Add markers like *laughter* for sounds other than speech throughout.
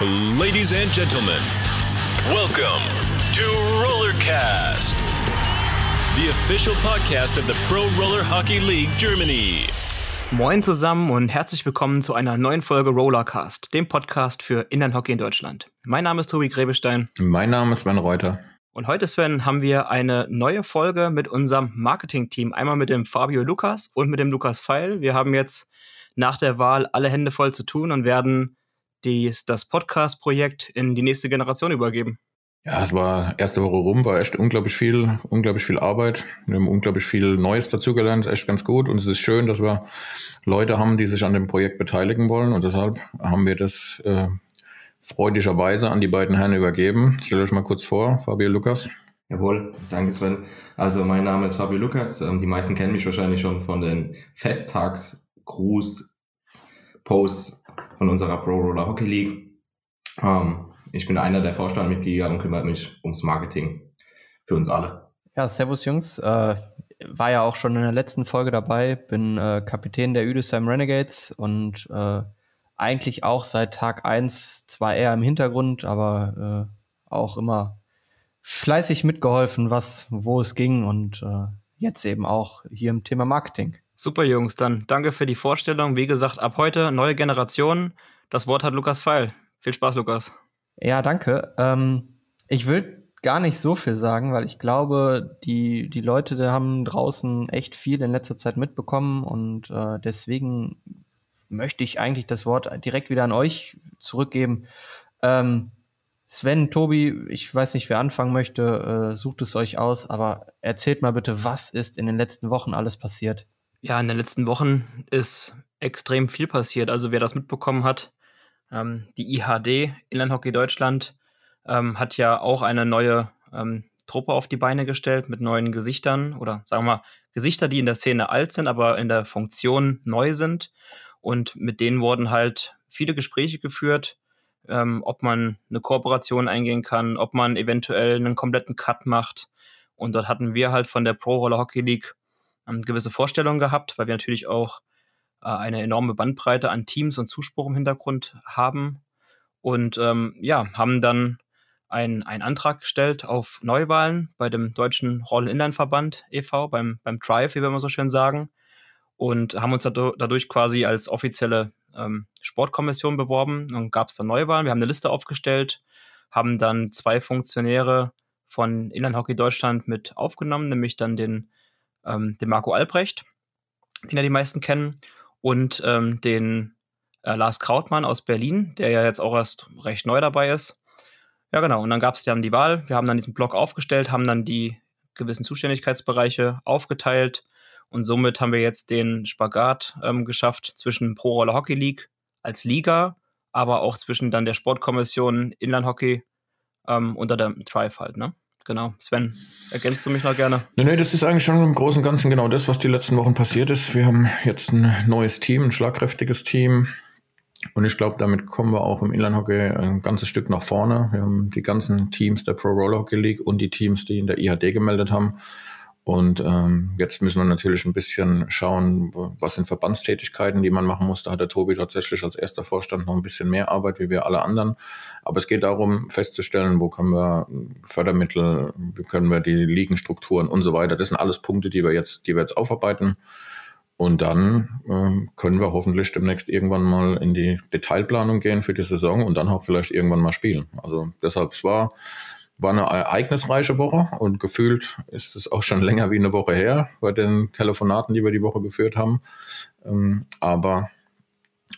Ladies and gentlemen, welcome to Rollercast, the official podcast of the Pro Roller Hockey League Germany. Moin zusammen und herzlich willkommen zu einer neuen Folge Rollercast, dem Podcast für Inlandhockey in Deutschland. Mein Name ist Tobi Grebestein. Mein Name ist Sven Reuter. Und heute, Sven, haben wir eine neue Folge mit unserem Marketing-Team. Einmal mit dem Fabio Lukas und mit dem Lukas Feil. Wir haben jetzt nach der Wahl alle Hände voll zu tun und werden die, das Podcast-Projekt in die nächste Generation übergeben. Ja, es war erste Woche rum, war echt unglaublich viel, unglaublich viel Arbeit. Wir haben unglaublich viel Neues dazugelernt, echt ganz gut. Und es ist schön, dass wir Leute haben, die sich an dem Projekt beteiligen wollen. Und deshalb haben wir das äh, freudigerweise an die beiden Herren übergeben. Stellt euch mal kurz vor, Fabio Lukas. Jawohl, danke Sven. Also mein Name ist Fabio Lukas. Ähm, die meisten kennen mich wahrscheinlich schon von den Festtagsgruß-Posts von unserer Pro Roller Hockey League. Ähm, ich bin einer der Vorstandmitglieder und kümmere mich ums Marketing für uns alle. Ja, Servus Jungs. Äh, war ja auch schon in der letzten Folge dabei. Bin äh, Kapitän der Üdesheim Renegades und äh, eigentlich auch seit Tag eins zwar eher im Hintergrund, aber äh, auch immer fleißig mitgeholfen, was, wo es ging und äh, jetzt eben auch hier im Thema Marketing. Super, Jungs. Dann danke für die Vorstellung. Wie gesagt, ab heute neue Generation. Das Wort hat Lukas Pfeil. Viel Spaß, Lukas. Ja, danke. Ähm, ich will gar nicht so viel sagen, weil ich glaube, die, die Leute die haben draußen echt viel in letzter Zeit mitbekommen und äh, deswegen möchte ich eigentlich das Wort direkt wieder an euch zurückgeben. Ähm, Sven, Tobi, ich weiß nicht, wer anfangen möchte, äh, sucht es euch aus, aber erzählt mal bitte, was ist in den letzten Wochen alles passiert? Ja, in den letzten Wochen ist extrem viel passiert. Also wer das mitbekommen hat, ähm, die IHD, Inlandhockey Deutschland, ähm, hat ja auch eine neue ähm, Truppe auf die Beine gestellt mit neuen Gesichtern oder sagen wir mal Gesichter, die in der Szene alt sind, aber in der Funktion neu sind. Und mit denen wurden halt viele Gespräche geführt, ähm, ob man eine Kooperation eingehen kann, ob man eventuell einen kompletten Cut macht. Und dort hatten wir halt von der Pro Roller Hockey League ähm, gewisse Vorstellungen gehabt, weil wir natürlich auch äh, eine enorme Bandbreite an Teams und Zuspruch im Hintergrund haben. Und ähm, ja, haben dann einen Antrag gestellt auf Neuwahlen bei dem Deutschen Rollen-Inline-Verband e.V., beim, beim Drive, wie wir immer so schön sagen. Und haben uns dadurch quasi als offizielle ähm, Sportkommission beworben. Dann gab es dann Neuwahlen. Wir haben eine Liste aufgestellt, haben dann zwei Funktionäre von Inline Hockey Deutschland mit aufgenommen, nämlich dann den ähm, den Marco Albrecht, den ja die meisten kennen, und ähm, den äh, Lars Krautmann aus Berlin, der ja jetzt auch erst recht neu dabei ist. Ja, genau. Und dann gab es dann die Wahl. Wir haben dann diesen Blog aufgestellt, haben dann die gewissen Zuständigkeitsbereiche aufgeteilt und somit haben wir jetzt den Spagat ähm, geschafft zwischen Pro Roller Hockey League als Liga, aber auch zwischen dann der Sportkommission Inland Hockey ähm, unter dem Tribe halt, ne? Genau. Sven, ergänzt du mich noch gerne? Nee, nee, das ist eigentlich schon im Großen und Ganzen genau das, was die letzten Wochen passiert ist. Wir haben jetzt ein neues Team, ein schlagkräftiges Team. Und ich glaube, damit kommen wir auch im Inline-Hockey ein ganzes Stück nach vorne. Wir haben die ganzen Teams der Pro Roller Hockey League und die Teams, die in der IHD gemeldet haben. Und ähm, jetzt müssen wir natürlich ein bisschen schauen, was sind Verbandstätigkeiten, die man machen muss. Da hat der Tobi tatsächlich als erster Vorstand noch ein bisschen mehr Arbeit wie wir alle anderen. Aber es geht darum, festzustellen, wo können wir Fördermittel, wie können wir die Ligenstrukturen und so weiter. Das sind alles Punkte, die wir jetzt, die wir jetzt aufarbeiten. Und dann äh, können wir hoffentlich demnächst irgendwann mal in die Detailplanung gehen für die Saison und dann auch vielleicht irgendwann mal spielen. Also deshalb, es war war eine ereignisreiche Woche und gefühlt ist es auch schon *laughs* länger wie eine Woche her bei den Telefonaten, die wir die Woche geführt haben. Ähm, aber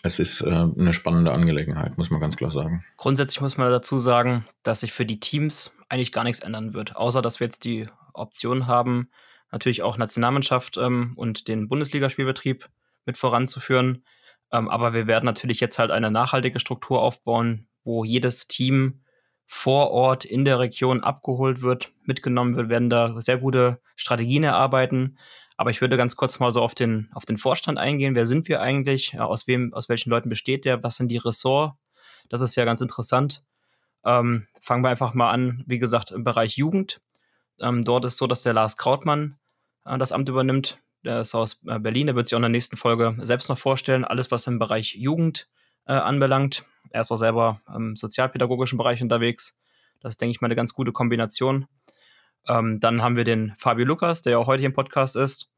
es ist äh, eine spannende Angelegenheit, muss man ganz klar sagen. Grundsätzlich muss man dazu sagen, dass sich für die Teams eigentlich gar nichts ändern wird, außer dass wir jetzt die Option haben, natürlich auch Nationalmannschaft ähm, und den Bundesligaspielbetrieb mit voranzuführen. Ähm, aber wir werden natürlich jetzt halt eine nachhaltige Struktur aufbauen, wo jedes Team vor Ort in der Region abgeholt wird, mitgenommen wird, werden da sehr gute Strategien erarbeiten. Aber ich würde ganz kurz mal so auf den, auf den Vorstand eingehen. Wer sind wir eigentlich? Aus wem, aus welchen Leuten besteht der? Was sind die Ressorts? Das ist ja ganz interessant. Ähm, fangen wir einfach mal an, wie gesagt, im Bereich Jugend. Ähm, dort ist so, dass der Lars Krautmann äh, das Amt übernimmt. Der ist aus äh, Berlin, der wird sich auch in der nächsten Folge selbst noch vorstellen. Alles, was im Bereich Jugend äh, anbelangt. Er ist auch selber im sozialpädagogischen Bereich unterwegs. Das ist, denke ich mal, eine ganz gute Kombination. Ähm, dann haben wir den Fabio Lukas, der ja auch heute im Podcast ist.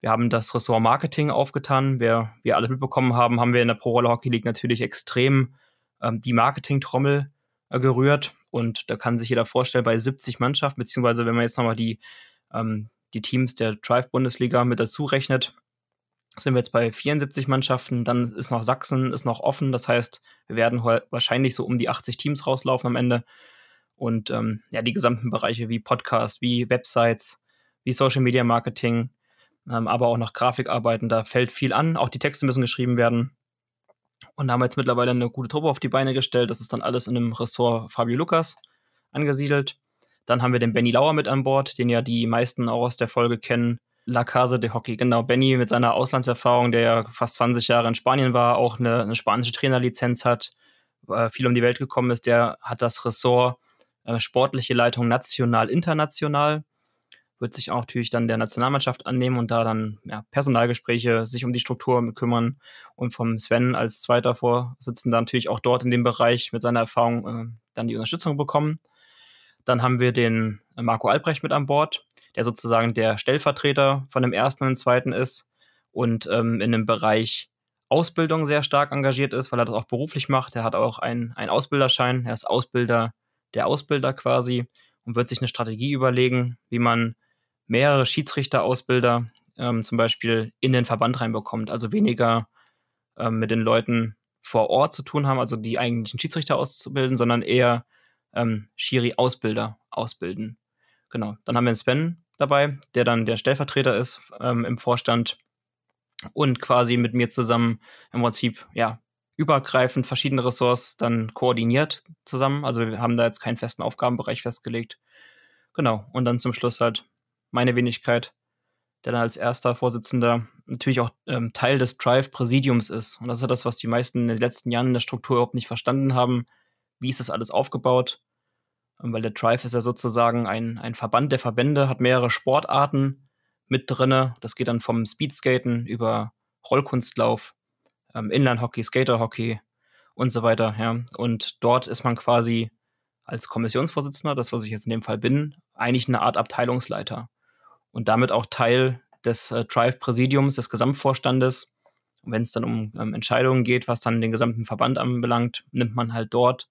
Wir haben das Ressort Marketing aufgetan. Wer wir alle mitbekommen haben, haben wir in der Pro Roller Hockey League natürlich extrem ähm, die Marketing-Trommel äh, gerührt. Und da kann sich jeder vorstellen, bei 70 Mannschaften, beziehungsweise wenn man jetzt nochmal die, ähm, die Teams der Drive-Bundesliga mit dazu rechnet, sind wir jetzt bei 74 Mannschaften. Dann ist noch Sachsen ist noch offen. Das heißt, wir werden wahrscheinlich so um die 80 Teams rauslaufen am Ende. Und ähm, ja, die gesamten Bereiche wie Podcast, wie Websites, wie Social Media Marketing, ähm, aber auch noch Grafikarbeiten, da fällt viel an. Auch die Texte müssen geschrieben werden. Und da haben wir jetzt mittlerweile eine gute Truppe auf die Beine gestellt. Das ist dann alles in dem Ressort Fabio Lukas angesiedelt. Dann haben wir den Benny Lauer mit an Bord, den ja die meisten auch aus der Folge kennen. La Casa de Hockey, genau. Benny mit seiner Auslandserfahrung, der ja fast 20 Jahre in Spanien war, auch eine, eine spanische Trainerlizenz hat, äh, viel um die Welt gekommen ist, der hat das Ressort äh, sportliche Leitung national, international wird sich auch natürlich dann der Nationalmannschaft annehmen und da dann ja, Personalgespräche, sich um die Struktur kümmern und vom Sven als zweiter Vorsitzender natürlich auch dort in dem Bereich mit seiner Erfahrung äh, dann die Unterstützung bekommen. Dann haben wir den Marco Albrecht mit an Bord, der sozusagen der Stellvertreter von dem ersten und zweiten ist und ähm, in dem Bereich Ausbildung sehr stark engagiert ist, weil er das auch beruflich macht. Er hat auch einen, einen Ausbilderschein, er ist Ausbilder der Ausbilder quasi und wird sich eine Strategie überlegen, wie man mehrere Schiedsrichterausbilder ähm, zum Beispiel in den Verband reinbekommt. Also weniger ähm, mit den Leuten vor Ort zu tun haben, also die eigentlichen Schiedsrichter auszubilden, sondern eher ähm, Schiri-Ausbilder ausbilden. Genau. Dann haben wir den Sven dabei, der dann der Stellvertreter ist ähm, im Vorstand und quasi mit mir zusammen im Prinzip, ja, übergreifend verschiedene Ressorts dann koordiniert zusammen. Also wir haben da jetzt keinen festen Aufgabenbereich festgelegt. Genau. Und dann zum Schluss halt meine Wenigkeit, der dann als erster Vorsitzender natürlich auch ähm, Teil des Drive-Präsidiums ist. Und das ist ja das, was die meisten in den letzten Jahren in der Struktur überhaupt nicht verstanden haben. Wie ist das alles aufgebaut? Weil der Drive ist ja sozusagen ein, ein Verband der Verbände, hat mehrere Sportarten mit drinne. Das geht dann vom Speedskaten über Rollkunstlauf, ähm, Inlinehockey, Skaterhockey und so weiter. Ja. Und dort ist man quasi als Kommissionsvorsitzender, das was ich jetzt in dem Fall bin, eigentlich eine Art Abteilungsleiter und damit auch Teil des äh, Drive-Präsidiums, des Gesamtvorstandes. Und wenn es dann um ähm, Entscheidungen geht, was dann den gesamten Verband anbelangt, nimmt man halt dort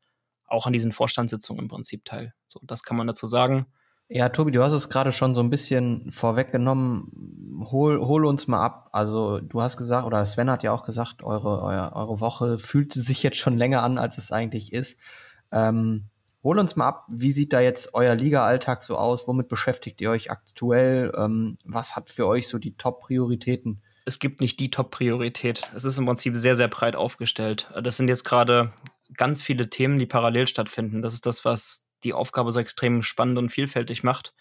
auch an diesen Vorstandssitzungen im Prinzip teil. So, das kann man dazu sagen. Ja, Tobi, du hast es gerade schon so ein bisschen vorweggenommen. Hol, hol uns mal ab. Also, du hast gesagt, oder Sven hat ja auch gesagt, eure, eure, eure Woche fühlt sich jetzt schon länger an, als es eigentlich ist. Ähm, Hol uns mal ab, wie sieht da jetzt euer Liga-Alltag so aus? Womit beschäftigt ihr euch aktuell? Ähm, was hat für euch so die Top-Prioritäten? Es gibt nicht die Top-Priorität. Es ist im Prinzip sehr, sehr breit aufgestellt. Das sind jetzt gerade ganz viele Themen, die parallel stattfinden. Das ist das, was die Aufgabe so extrem spannend und vielfältig macht.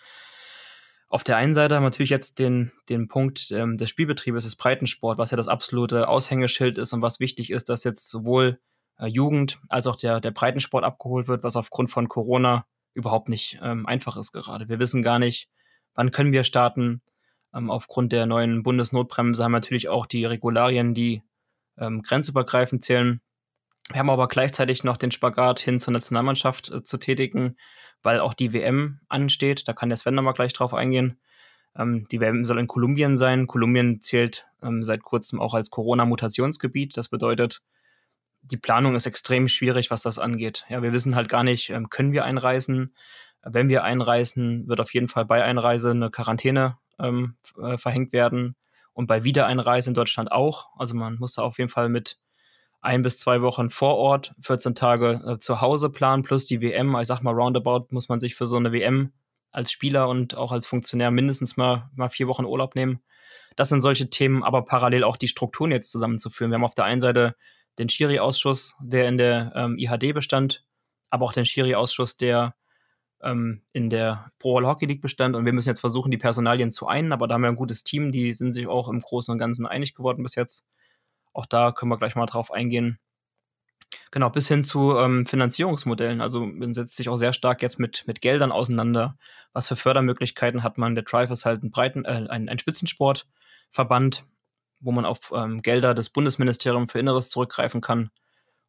Auf der einen Seite haben wir natürlich jetzt den, den Punkt ähm, des Spielbetriebes, des Breitensport, was ja das absolute Aushängeschild ist und was wichtig ist, dass jetzt sowohl äh, Jugend als auch der, der Breitensport abgeholt wird, was aufgrund von Corona überhaupt nicht ähm, einfach ist gerade. Wir wissen gar nicht, wann können wir starten. Ähm, aufgrund der neuen Bundesnotbremse haben wir natürlich auch die Regularien, die ähm, grenzübergreifend zählen. Wir haben aber gleichzeitig noch den Spagat hin zur Nationalmannschaft äh, zu tätigen, weil auch die WM ansteht. Da kann der Sven nochmal gleich drauf eingehen. Ähm, die WM soll in Kolumbien sein. Kolumbien zählt ähm, seit kurzem auch als Corona-Mutationsgebiet. Das bedeutet, die Planung ist extrem schwierig, was das angeht. Ja, wir wissen halt gar nicht, ähm, können wir einreisen? Wenn wir einreisen, wird auf jeden Fall bei Einreise eine Quarantäne ähm, äh, verhängt werden und bei Wiedereinreise in Deutschland auch. Also man muss da auf jeden Fall mit ein bis zwei Wochen vor Ort, 14 Tage äh, zu Hause planen, plus die WM. Ich sag mal, roundabout muss man sich für so eine WM als Spieler und auch als Funktionär mindestens mal, mal vier Wochen Urlaub nehmen. Das sind solche Themen, aber parallel auch die Strukturen jetzt zusammenzuführen. Wir haben auf der einen Seite den Schiri-Ausschuss, der in der ähm, IHD bestand, aber auch den Schiri-Ausschuss, der ähm, in der Pro World Hockey League bestand. Und wir müssen jetzt versuchen, die Personalien zu einen, aber da haben wir ein gutes Team, die sind sich auch im Großen und Ganzen einig geworden bis jetzt. Auch da können wir gleich mal drauf eingehen. Genau, bis hin zu ähm, Finanzierungsmodellen. Also man setzt sich auch sehr stark jetzt mit, mit Geldern auseinander. Was für Fördermöglichkeiten hat man? Der Drive ist halt ein Breiten, äh, ein, ein Spitzensportverband wo man auf ähm, Gelder des Bundesministeriums für Inneres zurückgreifen kann.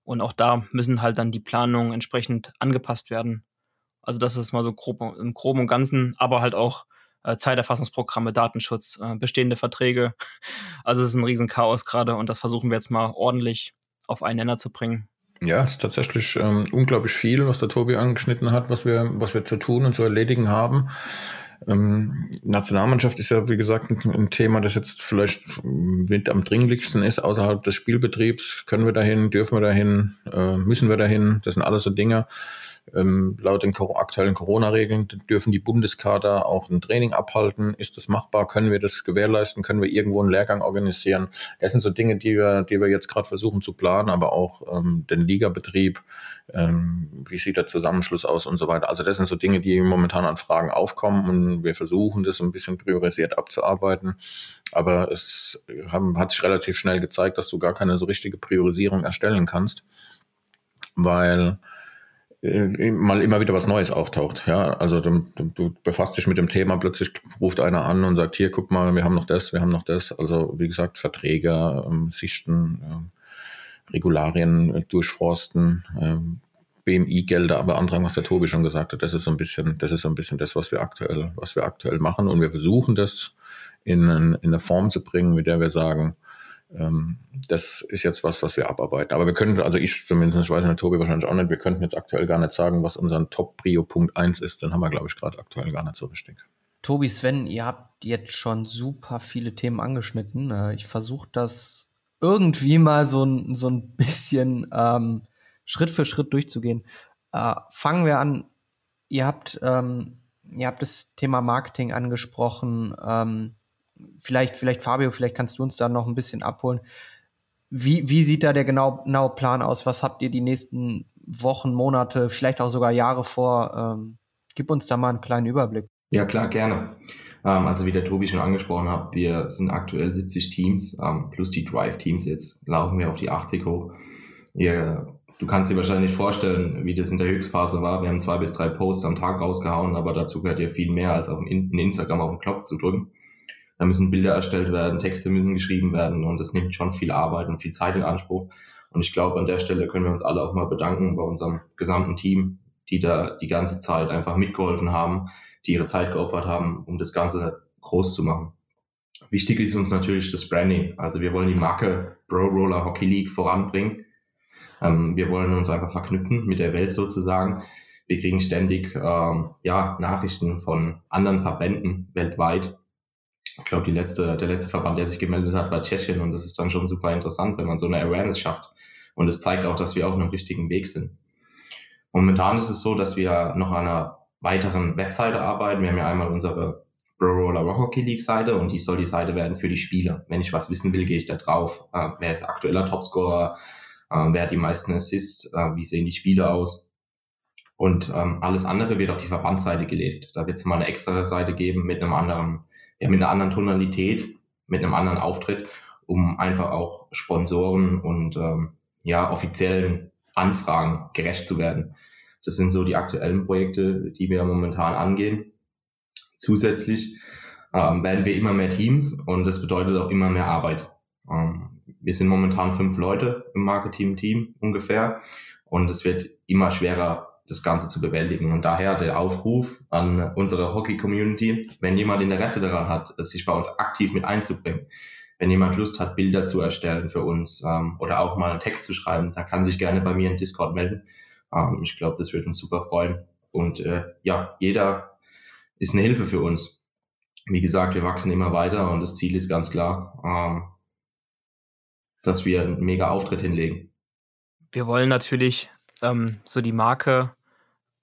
Und auch da müssen halt dann die Planungen entsprechend angepasst werden. Also das ist mal so grob, im Groben und Ganzen, aber halt auch äh, Zeiterfassungsprogramme, Datenschutz, äh, bestehende Verträge. *laughs* Also es ist ein Riesenchaos gerade und das versuchen wir jetzt mal ordentlich auf einen Nenner zu bringen. Ja, es ist tatsächlich ähm, unglaublich viel, was der Tobi angeschnitten hat, was wir, was wir zu tun und zu erledigen haben. Ähm, Nationalmannschaft ist ja, wie gesagt, ein, ein, Thema, das jetzt vielleicht mit am dringlichsten ist außerhalb des Spielbetriebs. Können wir dahin, dürfen wir dahin, äh, müssen wir dahin? Das sind alles so Dinge. Ähm, laut den aktuellen Corona-Regeln dürfen die Bundeskader auch ein Training abhalten. Ist das machbar? Können wir das gewährleisten? Können wir irgendwo einen Lehrgang organisieren? Das sind so Dinge, die wir, die wir jetzt gerade versuchen zu planen, aber auch ähm, den Ligabetrieb. Ähm, wie sieht der Zusammenschluss aus und so weiter. Also das sind so Dinge, die momentan an Fragen aufkommen und wir versuchen das ein bisschen priorisiert abzuarbeiten. Aber es haben, hat sich relativ schnell gezeigt, dass du gar keine so richtige Priorisierung erstellen kannst, weil äh, mal immer wieder was Neues auftaucht. Ja, also du, du, befasst dich mit dem Thema, plötzlich ruft einer an und sagt, hier, guck mal, wir haben noch das, wir haben noch das. Also wie gesagt, Verträge, ähm, Sichten, äh, Regularien äh, durchforsten, äh, BMI-Gelder beantragen, was der Tobi schon gesagt hat. Das ist so ein bisschen, das ist so ein bisschen das, was wir aktuell, was wir aktuell machen. Und wir versuchen das in, in eine Form zu bringen, mit der wir sagen, ähm, das ist jetzt was, was wir abarbeiten. Aber wir können, also ich zumindest, ich weiß nicht, Tobi wahrscheinlich auch nicht, wir könnten jetzt aktuell gar nicht sagen, was unser Top-Prio-Punkt 1 ist. Dann haben wir, glaube ich, gerade aktuell gar nicht so richtig. Tobi, Sven, ihr habt jetzt schon super viele Themen angeschnitten. Äh, ich versuche das irgendwie mal so, so ein bisschen ähm, Schritt für Schritt durchzugehen. Äh, fangen wir an. Ihr habt, ähm, ihr habt das Thema Marketing angesprochen. Ähm, vielleicht, vielleicht Fabio, vielleicht kannst du uns da noch ein bisschen abholen. Wie, wie sieht da der genau, genaue Plan aus? Was habt ihr die nächsten Wochen, Monate, vielleicht auch sogar Jahre vor? Ähm, gib uns da mal einen kleinen Überblick. Ja, klar, gerne. Ähm, also wie der Tobi schon angesprochen hat, wir sind aktuell 70 Teams, ähm, plus die Drive-Teams. Jetzt laufen wir auf die 80 hoch. Ihr, du kannst dir wahrscheinlich vorstellen, wie das in der Höchstphase war. Wir haben zwei bis drei Posts am Tag rausgehauen, aber dazu gehört ja viel mehr, als auf in Instagram auf den Knopf zu drücken. Da müssen Bilder erstellt werden, Texte müssen geschrieben werden und das nimmt schon viel Arbeit und viel Zeit in Anspruch. Und ich glaube, an der Stelle können wir uns alle auch mal bedanken bei unserem gesamten Team, die da die ganze Zeit einfach mitgeholfen haben, die ihre Zeit geopfert haben, um das Ganze groß zu machen. Wichtig ist uns natürlich das Branding. Also wir wollen die Marke Pro Roller Hockey League voranbringen. Ähm, wir wollen uns einfach verknüpfen mit der Welt sozusagen. Wir kriegen ständig ähm, ja, Nachrichten von anderen Verbänden weltweit, ich glaube, die letzte, der letzte Verband, der sich gemeldet hat, war Tschechien und das ist dann schon super interessant, wenn man so eine Awareness schafft. Und es zeigt auch, dass wir auf einem richtigen Weg sind. Momentan ist es so, dass wir noch an einer weiteren Webseite arbeiten. Wir haben ja einmal unsere Pro Roller Rock Hockey League Seite und die soll die Seite werden für die Spieler. Wenn ich was wissen will, gehe ich da drauf. Äh, wer ist aktueller Topscorer? Äh, wer hat die meisten Assists? Äh, wie sehen die Spiele aus? Und ähm, alles andere wird auf die Verbandsseite gelegt. Da wird es mal eine extra Seite geben mit einem anderen ja, mit einer anderen Tonalität, mit einem anderen Auftritt, um einfach auch Sponsoren und ähm, ja, offiziellen Anfragen gerecht zu werden. Das sind so die aktuellen Projekte, die wir momentan angehen. Zusätzlich ähm, werden wir immer mehr Teams und das bedeutet auch immer mehr Arbeit. Ähm, wir sind momentan fünf Leute im Marketing-Team ungefähr und es wird immer schwerer, das Ganze zu bewältigen. Und daher der Aufruf an unsere Hockey-Community, wenn jemand Interesse daran hat, sich bei uns aktiv mit einzubringen, wenn jemand Lust hat, Bilder zu erstellen für uns ähm, oder auch mal einen Text zu schreiben, dann kann sich gerne bei mir in Discord melden. Ähm, ich glaube, das wird uns super freuen. Und äh, ja, jeder ist eine Hilfe für uns. Wie gesagt, wir wachsen immer weiter und das Ziel ist ganz klar, ähm, dass wir einen mega Auftritt hinlegen. Wir wollen natürlich ähm, so die Marke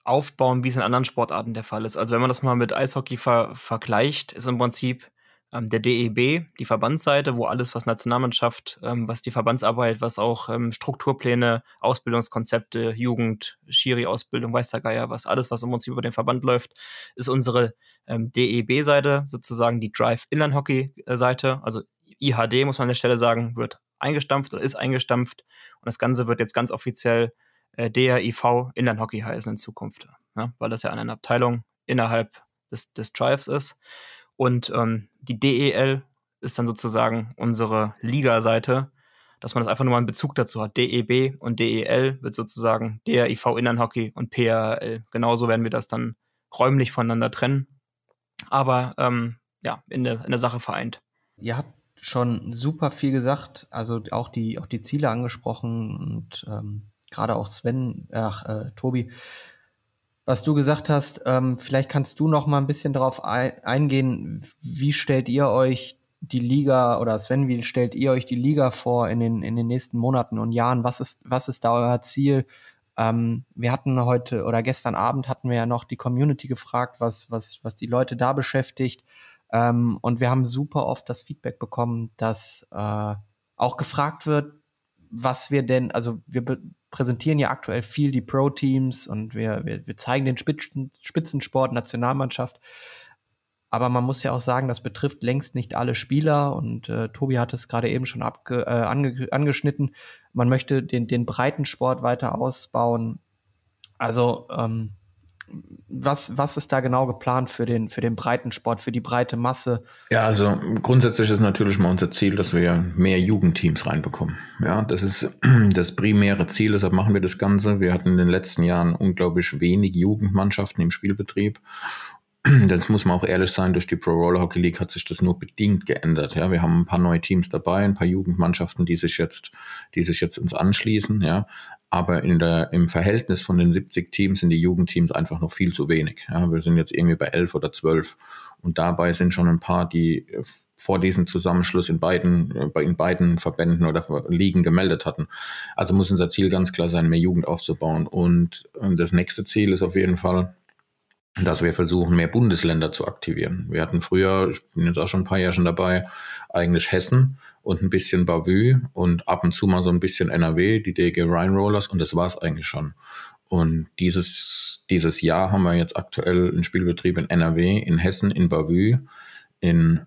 aufbauen, wie es in anderen Sportarten der Fall ist. Also wenn man das mal mit Eishockey ver vergleicht, ist im Prinzip ähm, der DEB, die Verbandsseite, wo alles, was Nationalmannschaft, ähm, was die Verbandsarbeit, was auch ähm, Strukturpläne, Ausbildungskonzepte, Jugend, Schiri-Ausbildung, weiß der Geier, was alles, was im Prinzip über den Verband läuft, ist unsere ähm, DEB-Seite, sozusagen die Drive Inline-Hockey-Seite. Also IHD, muss man an der Stelle sagen, wird eingestampft oder ist eingestampft. Und das Ganze wird jetzt ganz offiziell äh, DRIV Inlandhockey heißen in Zukunft, ja, weil das ja eine Abteilung innerhalb des, des Drives ist. Und ähm, die DEL ist dann sozusagen unsere Liga-Seite. dass man das einfach nur mal einen Bezug dazu hat. DEB und DEL wird sozusagen DRIV Innernhockey und PRL. Genauso werden wir das dann räumlich voneinander trennen, aber ähm, ja, in der, in der Sache vereint. Ihr habt schon super viel gesagt, also auch die, auch die Ziele angesprochen und ähm, gerade auch Sven, ach, äh, Tobi, was du gesagt hast, ähm, vielleicht kannst du noch mal ein bisschen darauf ein, eingehen, wie stellt ihr euch die Liga oder Sven, wie stellt ihr euch die Liga vor in den, in den nächsten Monaten und Jahren? Was ist, was ist da euer Ziel? Ähm, wir hatten heute oder gestern Abend hatten wir ja noch die Community gefragt, was, was, was die Leute da beschäftigt. Ähm, und wir haben super oft das Feedback bekommen, dass äh, auch gefragt wird, was wir denn, also wir präsentieren ja aktuell viel die Pro-Teams und wir, wir, wir zeigen den Spitzen, Spitzensport, Nationalmannschaft. Aber man muss ja auch sagen, das betrifft längst nicht alle Spieler und äh, Tobi hat es gerade eben schon abge, äh, ange, angeschnitten. Man möchte den, den Breitensport weiter ausbauen. Also ähm, was, was ist da genau geplant für den, für den Breitensport, für die breite Masse? Ja, also grundsätzlich ist natürlich mal unser Ziel, dass wir mehr Jugendteams reinbekommen. Ja, das ist *clears throat* das primäre Ziel, deshalb machen wir das Ganze. Wir hatten in den letzten Jahren unglaublich wenig Jugendmannschaften im Spielbetrieb *clears throat* das muss man auch ehrlich sein, durch die Pro Roller Hockey League hat sich das nur bedingt geändert. Ja, wir haben ein paar neue Teams dabei, ein paar Jugendmannschaften, die sich jetzt, die sich jetzt uns anschließen, ja. Aber in der, im Verhältnis von den 70 Teams sind die Jugendteams einfach noch viel zu wenig. Ja, wir sind jetzt irgendwie bei 11 oder 12. Und dabei sind schon ein paar, die vor diesem Zusammenschluss in beiden, in beiden Verbänden oder Ligen gemeldet hatten. Also muss unser Ziel ganz klar sein, mehr Jugend aufzubauen. Und das nächste Ziel ist auf jeden Fall, dass wir versuchen, mehr Bundesländer zu aktivieren. Wir hatten früher, ich bin jetzt auch schon ein paar Jahre schon dabei, eigentlich Hessen und ein bisschen Bavü und ab und zu mal so ein bisschen NRW, die DG Rhine Rollers und das war es eigentlich schon. Und dieses, dieses Jahr haben wir jetzt aktuell einen Spielbetrieb in NRW, in Hessen, in Bavü, in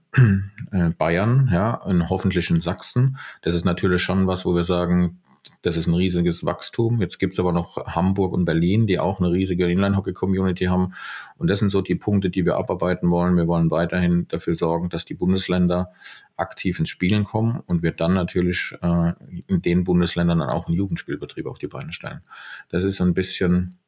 äh, Bayern, ja, und hoffentlich in Sachsen. Das ist natürlich schon was, wo wir sagen, das ist ein riesiges Wachstum. Jetzt gibt es aber noch Hamburg und Berlin, die auch eine riesige Inline-Hockey-Community haben. Und das sind so die Punkte, die wir abarbeiten wollen. Wir wollen weiterhin dafür sorgen, dass die Bundesländer aktiv ins Spielen kommen und wir dann natürlich äh, in den Bundesländern dann auch einen Jugendspielbetrieb auf die Beine stellen. Das ist ein bisschen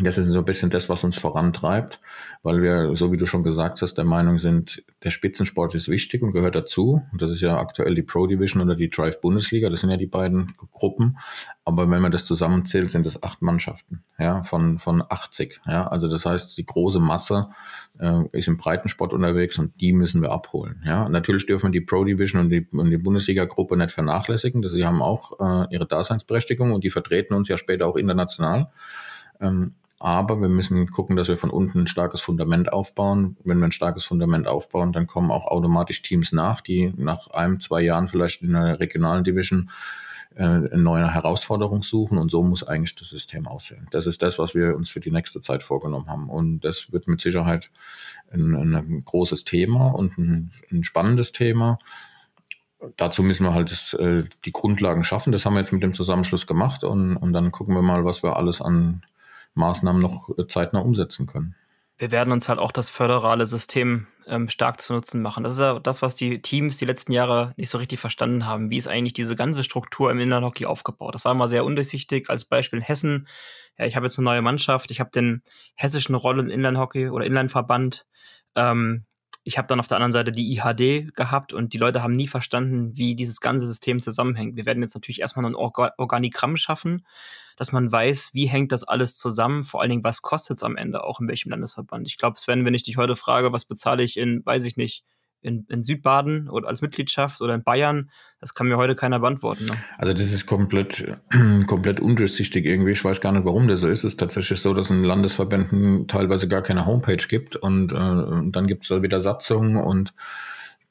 das ist so ein bisschen das, was uns vorantreibt, weil wir, so wie du schon gesagt hast, der Meinung sind, der Spitzensport ist wichtig und gehört dazu. Und das ist ja aktuell die Pro Division oder die Drive Bundesliga. Das sind ja die beiden Gruppen. Aber wenn man das zusammenzählt, sind es acht Mannschaften, ja, von, von 80. Ja, also das heißt, die große Masse äh, ist im Breitensport unterwegs und die müssen wir abholen. Ja, natürlich dürfen wir die Pro Division und die, und die Bundesliga-Gruppe nicht vernachlässigen. Das, sie haben auch äh, ihre Daseinsberechtigung und die vertreten uns ja später auch international. Ähm, aber wir müssen gucken, dass wir von unten ein starkes Fundament aufbauen. Wenn wir ein starkes Fundament aufbauen, dann kommen auch automatisch Teams nach, die nach einem, zwei Jahren vielleicht in einer regionalen Division äh, eine neue Herausforderung suchen. Und so muss eigentlich das System aussehen. Das ist das, was wir uns für die nächste Zeit vorgenommen haben. Und das wird mit Sicherheit ein, ein großes Thema und ein, ein spannendes Thema dazu müssen wir halt das, äh, die Grundlagen schaffen. Das haben wir jetzt mit dem Zusammenschluss gemacht und, und dann gucken wir mal, was wir alles an Maßnahmen noch äh, zeitnah umsetzen können. Wir werden uns halt auch das föderale System ähm, stark zu nutzen machen. Das ist ja das, was die Teams die letzten Jahre nicht so richtig verstanden haben. Wie ist eigentlich diese ganze Struktur im Inlandhockey aufgebaut? Das war immer sehr undurchsichtig. Als Beispiel Hessen. Ja, ich habe jetzt eine neue Mannschaft. Ich habe den hessischen Rollen Inlandhockey oder Inlandverband. Ähm, ich habe dann auf der anderen Seite die IHD gehabt und die Leute haben nie verstanden, wie dieses ganze System zusammenhängt. Wir werden jetzt natürlich erstmal ein Orga Organigramm schaffen, dass man weiß, wie hängt das alles zusammen, vor allen Dingen, was kostet es am Ende auch in welchem Landesverband. Ich glaube, Sven, wenn ich dich heute frage, was bezahle ich in, weiß ich nicht, in, in Südbaden oder als Mitgliedschaft oder in Bayern, das kann mir heute keiner beantworten. Ne? Also das ist komplett, *clears throat* komplett undurchsichtig irgendwie. Ich weiß gar nicht, warum das so ist. Es ist tatsächlich so, dass in Landesverbänden teilweise gar keine Homepage gibt und, äh, dann gibt es da wieder Satzungen und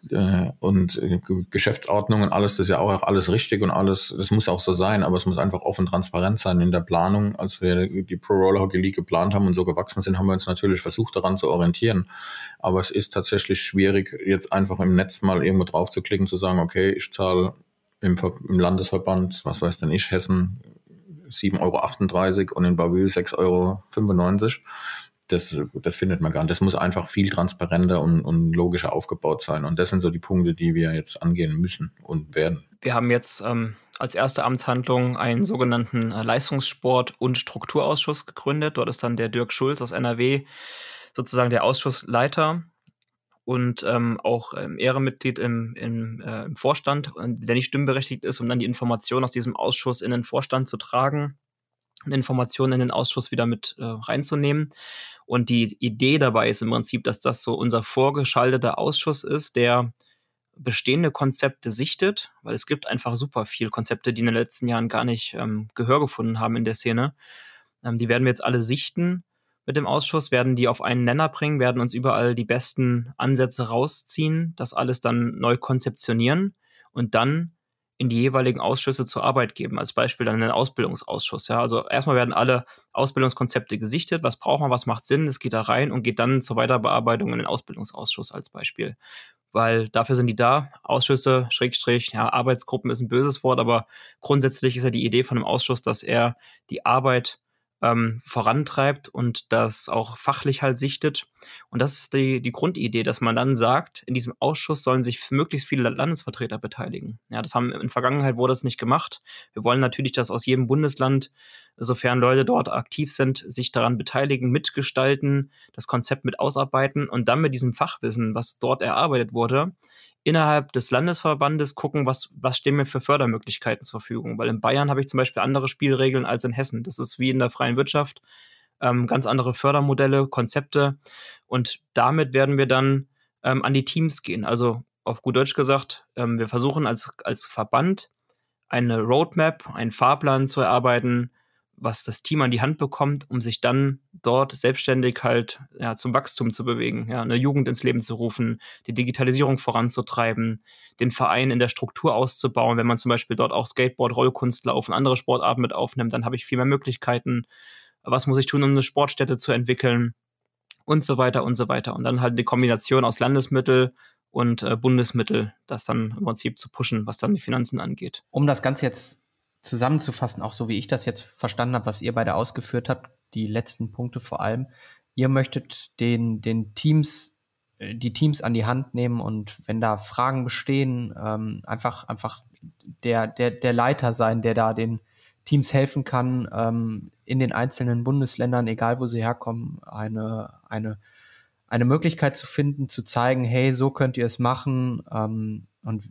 äh, und äh, Geschäftsordnung und alles, das ist ja auch alles richtig und alles, das muss auch so sein, aber es muss einfach offen transparent sein in der Planung. Als wir die Pro Roller Hockey League geplant haben und so gewachsen sind, haben wir uns natürlich versucht, daran zu orientieren. Aber es ist tatsächlich schwierig, jetzt einfach im Netz mal irgendwo drauf zu klicken, zu sagen, okay, ich zahle im, im Landesverband, was weiß denn ich, Hessen 7,38 Euro und in Bavü 6,95 Euro das, das findet man gar nicht. Das muss einfach viel transparenter und, und logischer aufgebaut sein. Und das sind so die Punkte, die wir jetzt angehen müssen und werden. Wir haben jetzt ähm, als erste Amtshandlung einen sogenannten äh, Leistungssport- und Strukturausschuss gegründet. Dort ist dann der Dirk Schulz aus NRW sozusagen der Ausschussleiter und ähm, auch ähm, Ehrenmitglied im, im, äh, im Vorstand, der nicht stimmberechtigt ist, um dann die Informationen aus diesem Ausschuss in den Vorstand zu tragen Informationen in den Ausschuss wieder mit äh, reinzunehmen. Und die Idee dabei ist im Prinzip, dass das so unser vorgeschalteter Ausschuss ist, der bestehende Konzepte sichtet, weil es gibt einfach super viele Konzepte, die in den letzten Jahren gar nicht ähm, Gehör gefunden haben in der Szene. Ähm, die werden wir jetzt alle sichten mit dem Ausschuss, werden die auf einen Nenner bringen, werden uns überall die besten Ansätze rausziehen, das alles dann neu konzeptionieren und dann in die jeweiligen Ausschüsse zur Arbeit geben. Als Beispiel dann einen Ausbildungsausschuss. Ja, also erstmal werden alle Ausbildungskonzepte gesichtet. Was braucht man? Was macht Sinn? Es geht da rein und geht dann zur Weiterbearbeitung in den Ausbildungsausschuss als Beispiel. Weil dafür sind die da. Ausschüsse, Schrägstrich, ja, Arbeitsgruppen ist ein böses Wort, aber grundsätzlich ist ja die Idee von einem Ausschuss, dass er die Arbeit ähm, vorantreibt und das auch fachlich halt sichtet. Und das ist die, die Grundidee, dass man dann sagt, in diesem Ausschuss sollen sich möglichst viele Landesvertreter beteiligen. Ja, das haben in Vergangenheit wurde das nicht gemacht. Wir wollen natürlich, dass aus jedem Bundesland, sofern Leute dort aktiv sind, sich daran beteiligen, mitgestalten, das Konzept mit ausarbeiten und dann mit diesem Fachwissen, was dort erarbeitet wurde, innerhalb des Landesverbandes gucken, was, was stehen mir für Fördermöglichkeiten zur Verfügung. Weil in Bayern habe ich zum Beispiel andere Spielregeln als in Hessen. Das ist wie in der freien Wirtschaft. Ähm, ganz andere Fördermodelle, Konzepte. Und damit werden wir dann ähm, an die Teams gehen. Also auf gut Deutsch gesagt, ähm, wir versuchen als, als Verband eine Roadmap, einen Fahrplan zu erarbeiten, was das Team an die Hand bekommt, um sich dann dort selbstständig halt ja, zum Wachstum zu bewegen, ja, eine Jugend ins Leben zu rufen, die Digitalisierung voranzutreiben, den Verein in der Struktur auszubauen. Wenn man zum Beispiel dort auch Skateboard, Rollkunstlauf und andere Sportarten mit aufnimmt, dann habe ich viel mehr Möglichkeiten. Was muss ich tun, um eine Sportstätte zu entwickeln? Und so weiter und so weiter. Und dann halt die Kombination aus Landesmittel und äh, Bundesmittel, das dann im Prinzip zu pushen, was dann die Finanzen angeht. Um das Ganze jetzt zusammenzufassen, auch so wie ich das jetzt verstanden habe, was ihr beide ausgeführt habt, die letzten Punkte vor allem. Ihr möchtet den, den Teams, äh, die Teams an die Hand nehmen und wenn da Fragen bestehen, ähm, einfach, einfach der, der, der Leiter sein, der da den Teams helfen kann, ähm, in den einzelnen Bundesländern, egal wo sie herkommen, eine, eine, eine Möglichkeit zu finden, zu zeigen, hey, so könnt ihr es machen ähm, und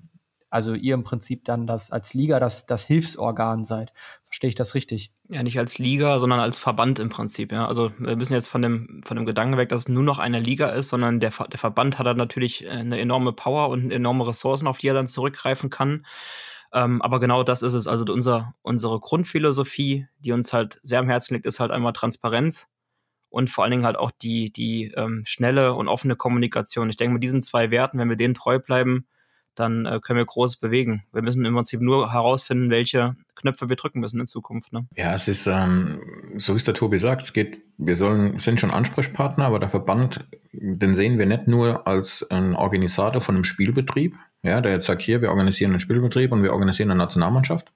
also ihr im Prinzip dann das als Liga das, das Hilfsorgan seid. Verstehe ich das richtig? Ja, nicht als Liga, sondern als Verband im Prinzip. Ja. Also wir müssen jetzt von dem, von dem Gedanken weg, dass es nur noch eine Liga ist, sondern der, der Verband hat dann natürlich äh, eine enorme Power und enorme Ressourcen, auf die er dann zurückgreifen kann. Ähm, aber genau das ist es. Also unser, unsere Grundphilosophie, die uns halt sehr am Herzen liegt, ist halt einmal Transparenz und vor allen Dingen halt auch die, die ähm, schnelle und offene Kommunikation. Ich denke, mit diesen zwei Werten, wenn wir denen treu bleiben, dann äh, können wir Großes bewegen. Wir müssen im Prinzip nur herausfinden, welche Knöpfe wir drücken müssen in Zukunft. Ne? Ja, es ist, ähm, so wie es der Tobi sagt, es geht, wir sollen, sind schon Ansprechpartner, aber der Verband, den sehen wir nicht nur als ein Organisator von einem Spielbetrieb, ja, der jetzt sagt, hier, wir organisieren einen Spielbetrieb und wir organisieren eine Nationalmannschaft,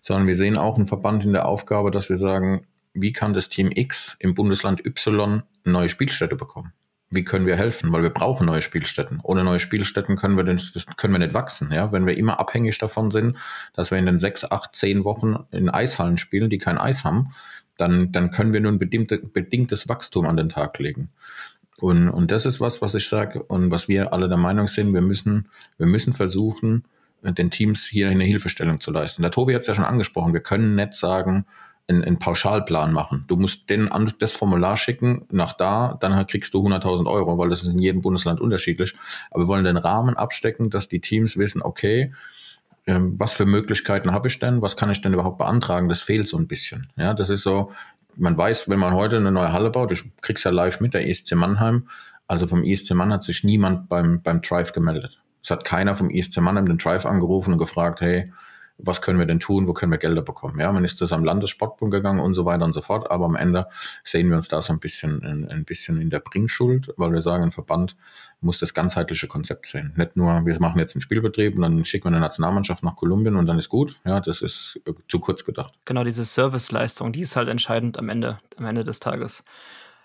sondern wir sehen auch einen Verband in der Aufgabe, dass wir sagen, wie kann das Team X im Bundesland Y eine neue Spielstätte bekommen? Wie können wir helfen? Weil wir brauchen neue Spielstätten. Ohne neue Spielstätten können wir, das können wir nicht wachsen. Ja? Wenn wir immer abhängig davon sind, dass wir in den sechs, acht, zehn Wochen in Eishallen spielen, die kein Eis haben, dann, dann können wir nur ein bedingte, bedingtes Wachstum an den Tag legen. Und, und das ist was, was ich sage und was wir alle der Meinung sind, wir müssen, wir müssen versuchen, den Teams hier eine Hilfestellung zu leisten. Der Tobi hat es ja schon angesprochen, wir können nicht sagen, einen, einen Pauschalplan machen. Du musst den das Formular schicken, nach da, dann kriegst du 100.000 Euro, weil das ist in jedem Bundesland unterschiedlich. Aber wir wollen den Rahmen abstecken, dass die Teams wissen, okay, ähm, was für Möglichkeiten habe ich denn? Was kann ich denn überhaupt beantragen? Das fehlt so ein bisschen. Ja, das ist so, man weiß, wenn man heute eine neue Halle baut, ich krieg's ja live mit, der ESC Mannheim, also vom ESC Mannheim hat sich niemand beim, beim Drive gemeldet. Es hat keiner vom ESC Mannheim den Drive angerufen und gefragt, hey, was können wir denn tun, wo können wir Gelder bekommen. Ja, man ist das am Landessportbund gegangen und so weiter und so fort, aber am Ende sehen wir uns da so ein bisschen, ein, ein bisschen in der Bringschuld, weil wir sagen, ein Verband muss das ganzheitliche Konzept sehen. Nicht nur, wir machen jetzt einen Spielbetrieb und dann schicken wir eine Nationalmannschaft nach Kolumbien und dann ist gut. Ja, das ist zu kurz gedacht. Genau, diese Serviceleistung, die ist halt entscheidend am Ende, am Ende des Tages.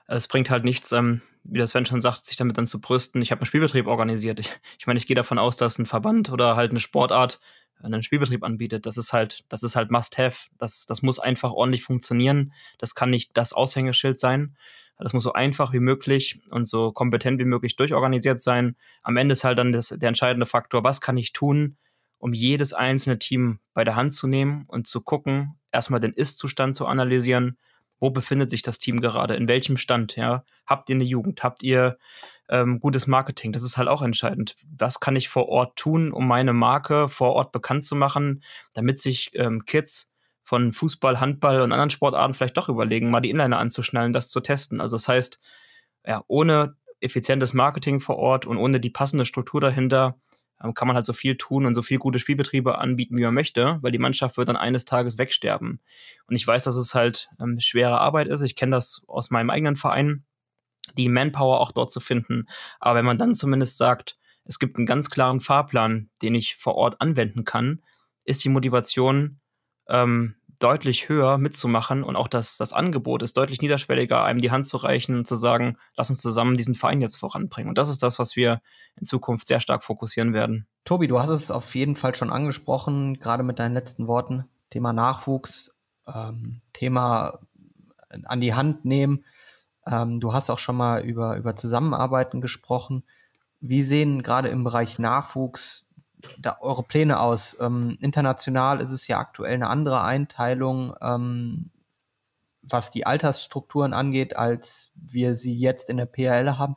Es bringt halt nichts, ähm, wie das Sven schon sagt, sich damit dann zu brüsten. Ich habe einen Spielbetrieb organisiert. Ich, ich meine, ich gehe davon aus, dass ein Verband oder halt eine Sportart einen Spielbetrieb anbietet. Das ist halt, das ist halt Must-Have. Das, das muss einfach ordentlich funktionieren. Das kann nicht das Aushängeschild sein. Das muss so einfach wie möglich und so kompetent wie möglich durchorganisiert sein. Am Ende ist halt dann das, der entscheidende Faktor, was kann ich tun, um jedes einzelne Team bei der Hand zu nehmen und zu gucken, erstmal den Ist-Zustand zu analysieren. Wo befindet sich das Team gerade? In welchem Stand? Ja? Habt ihr eine Jugend? Habt ihr ähm, gutes Marketing. Das ist halt auch entscheidend. Was kann ich vor Ort tun, um meine Marke vor Ort bekannt zu machen, damit sich ähm, Kids von Fußball, Handball und anderen Sportarten vielleicht doch überlegen, mal die Inliner anzuschnallen, das zu testen. Also das heißt, ja, ohne effizientes Marketing vor Ort und ohne die passende Struktur dahinter ähm, kann man halt so viel tun und so viel gute Spielbetriebe anbieten, wie man möchte, weil die Mannschaft wird dann eines Tages wegsterben. Und ich weiß, dass es halt ähm, schwere Arbeit ist. Ich kenne das aus meinem eigenen Verein die Manpower auch dort zu finden. Aber wenn man dann zumindest sagt, es gibt einen ganz klaren Fahrplan, den ich vor Ort anwenden kann, ist die Motivation ähm, deutlich höher mitzumachen und auch das, das Angebot ist deutlich niederschwelliger, einem die Hand zu reichen und zu sagen, lass uns zusammen diesen Verein jetzt voranbringen. Und das ist das, was wir in Zukunft sehr stark fokussieren werden. Tobi, du hast es auf jeden Fall schon angesprochen, gerade mit deinen letzten Worten. Thema Nachwuchs, ähm, Thema an die Hand nehmen. Ähm, du hast auch schon mal über, über Zusammenarbeiten gesprochen. Wie sehen gerade im Bereich Nachwuchs da eure Pläne aus? Ähm, international ist es ja aktuell eine andere Einteilung, ähm, was die Altersstrukturen angeht, als wir sie jetzt in der PRL haben.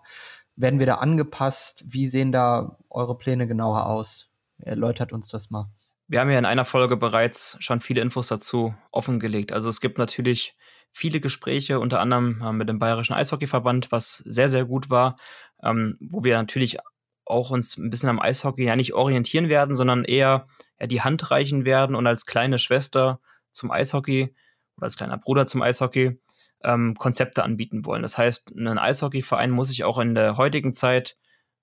Werden wir da angepasst? Wie sehen da eure Pläne genauer aus? Erläutert uns das mal. Wir haben ja in einer Folge bereits schon viele Infos dazu offengelegt. Also es gibt natürlich viele Gespräche, unter anderem äh, mit dem Bayerischen Eishockeyverband, was sehr, sehr gut war, ähm, wo wir natürlich auch uns ein bisschen am Eishockey ja nicht orientieren werden, sondern eher ja, die Hand reichen werden und als kleine Schwester zum Eishockey oder als kleiner Bruder zum Eishockey ähm, Konzepte anbieten wollen. Das heißt, ein Eishockeyverein muss sich auch in der heutigen Zeit,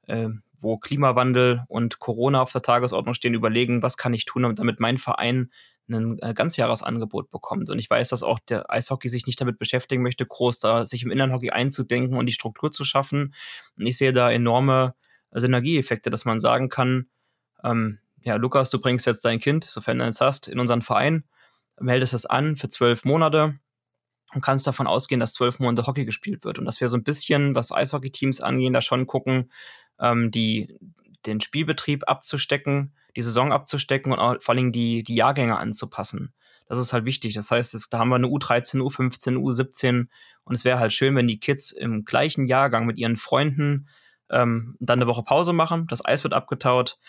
äh, wo Klimawandel und Corona auf der Tagesordnung stehen, überlegen, was kann ich tun, damit mein Verein ein äh, Ganzjahresangebot bekommt. Und ich weiß, dass auch der Eishockey sich nicht damit beschäftigen möchte, groß da sich im Inlandhockey einzudenken und die Struktur zu schaffen. Und ich sehe da enorme Synergieeffekte, dass man sagen kann, ähm, ja, Lukas, du bringst jetzt dein Kind, sofern du eins hast, in unseren Verein, meldest es an für zwölf Monate und kannst davon ausgehen, dass zwölf Monate Hockey gespielt wird. Und dass wir so ein bisschen, was Eishockey-Teams angehen, da schon gucken, ähm, die, den Spielbetrieb abzustecken, die Saison abzustecken und auch vor allem die, die Jahrgänge anzupassen. Das ist halt wichtig. Das heißt, es, da haben wir eine U13, U15, U17 und es wäre halt schön, wenn die Kids im gleichen Jahrgang mit ihren Freunden ähm, dann eine Woche Pause machen. Das Eis wird abgetaut.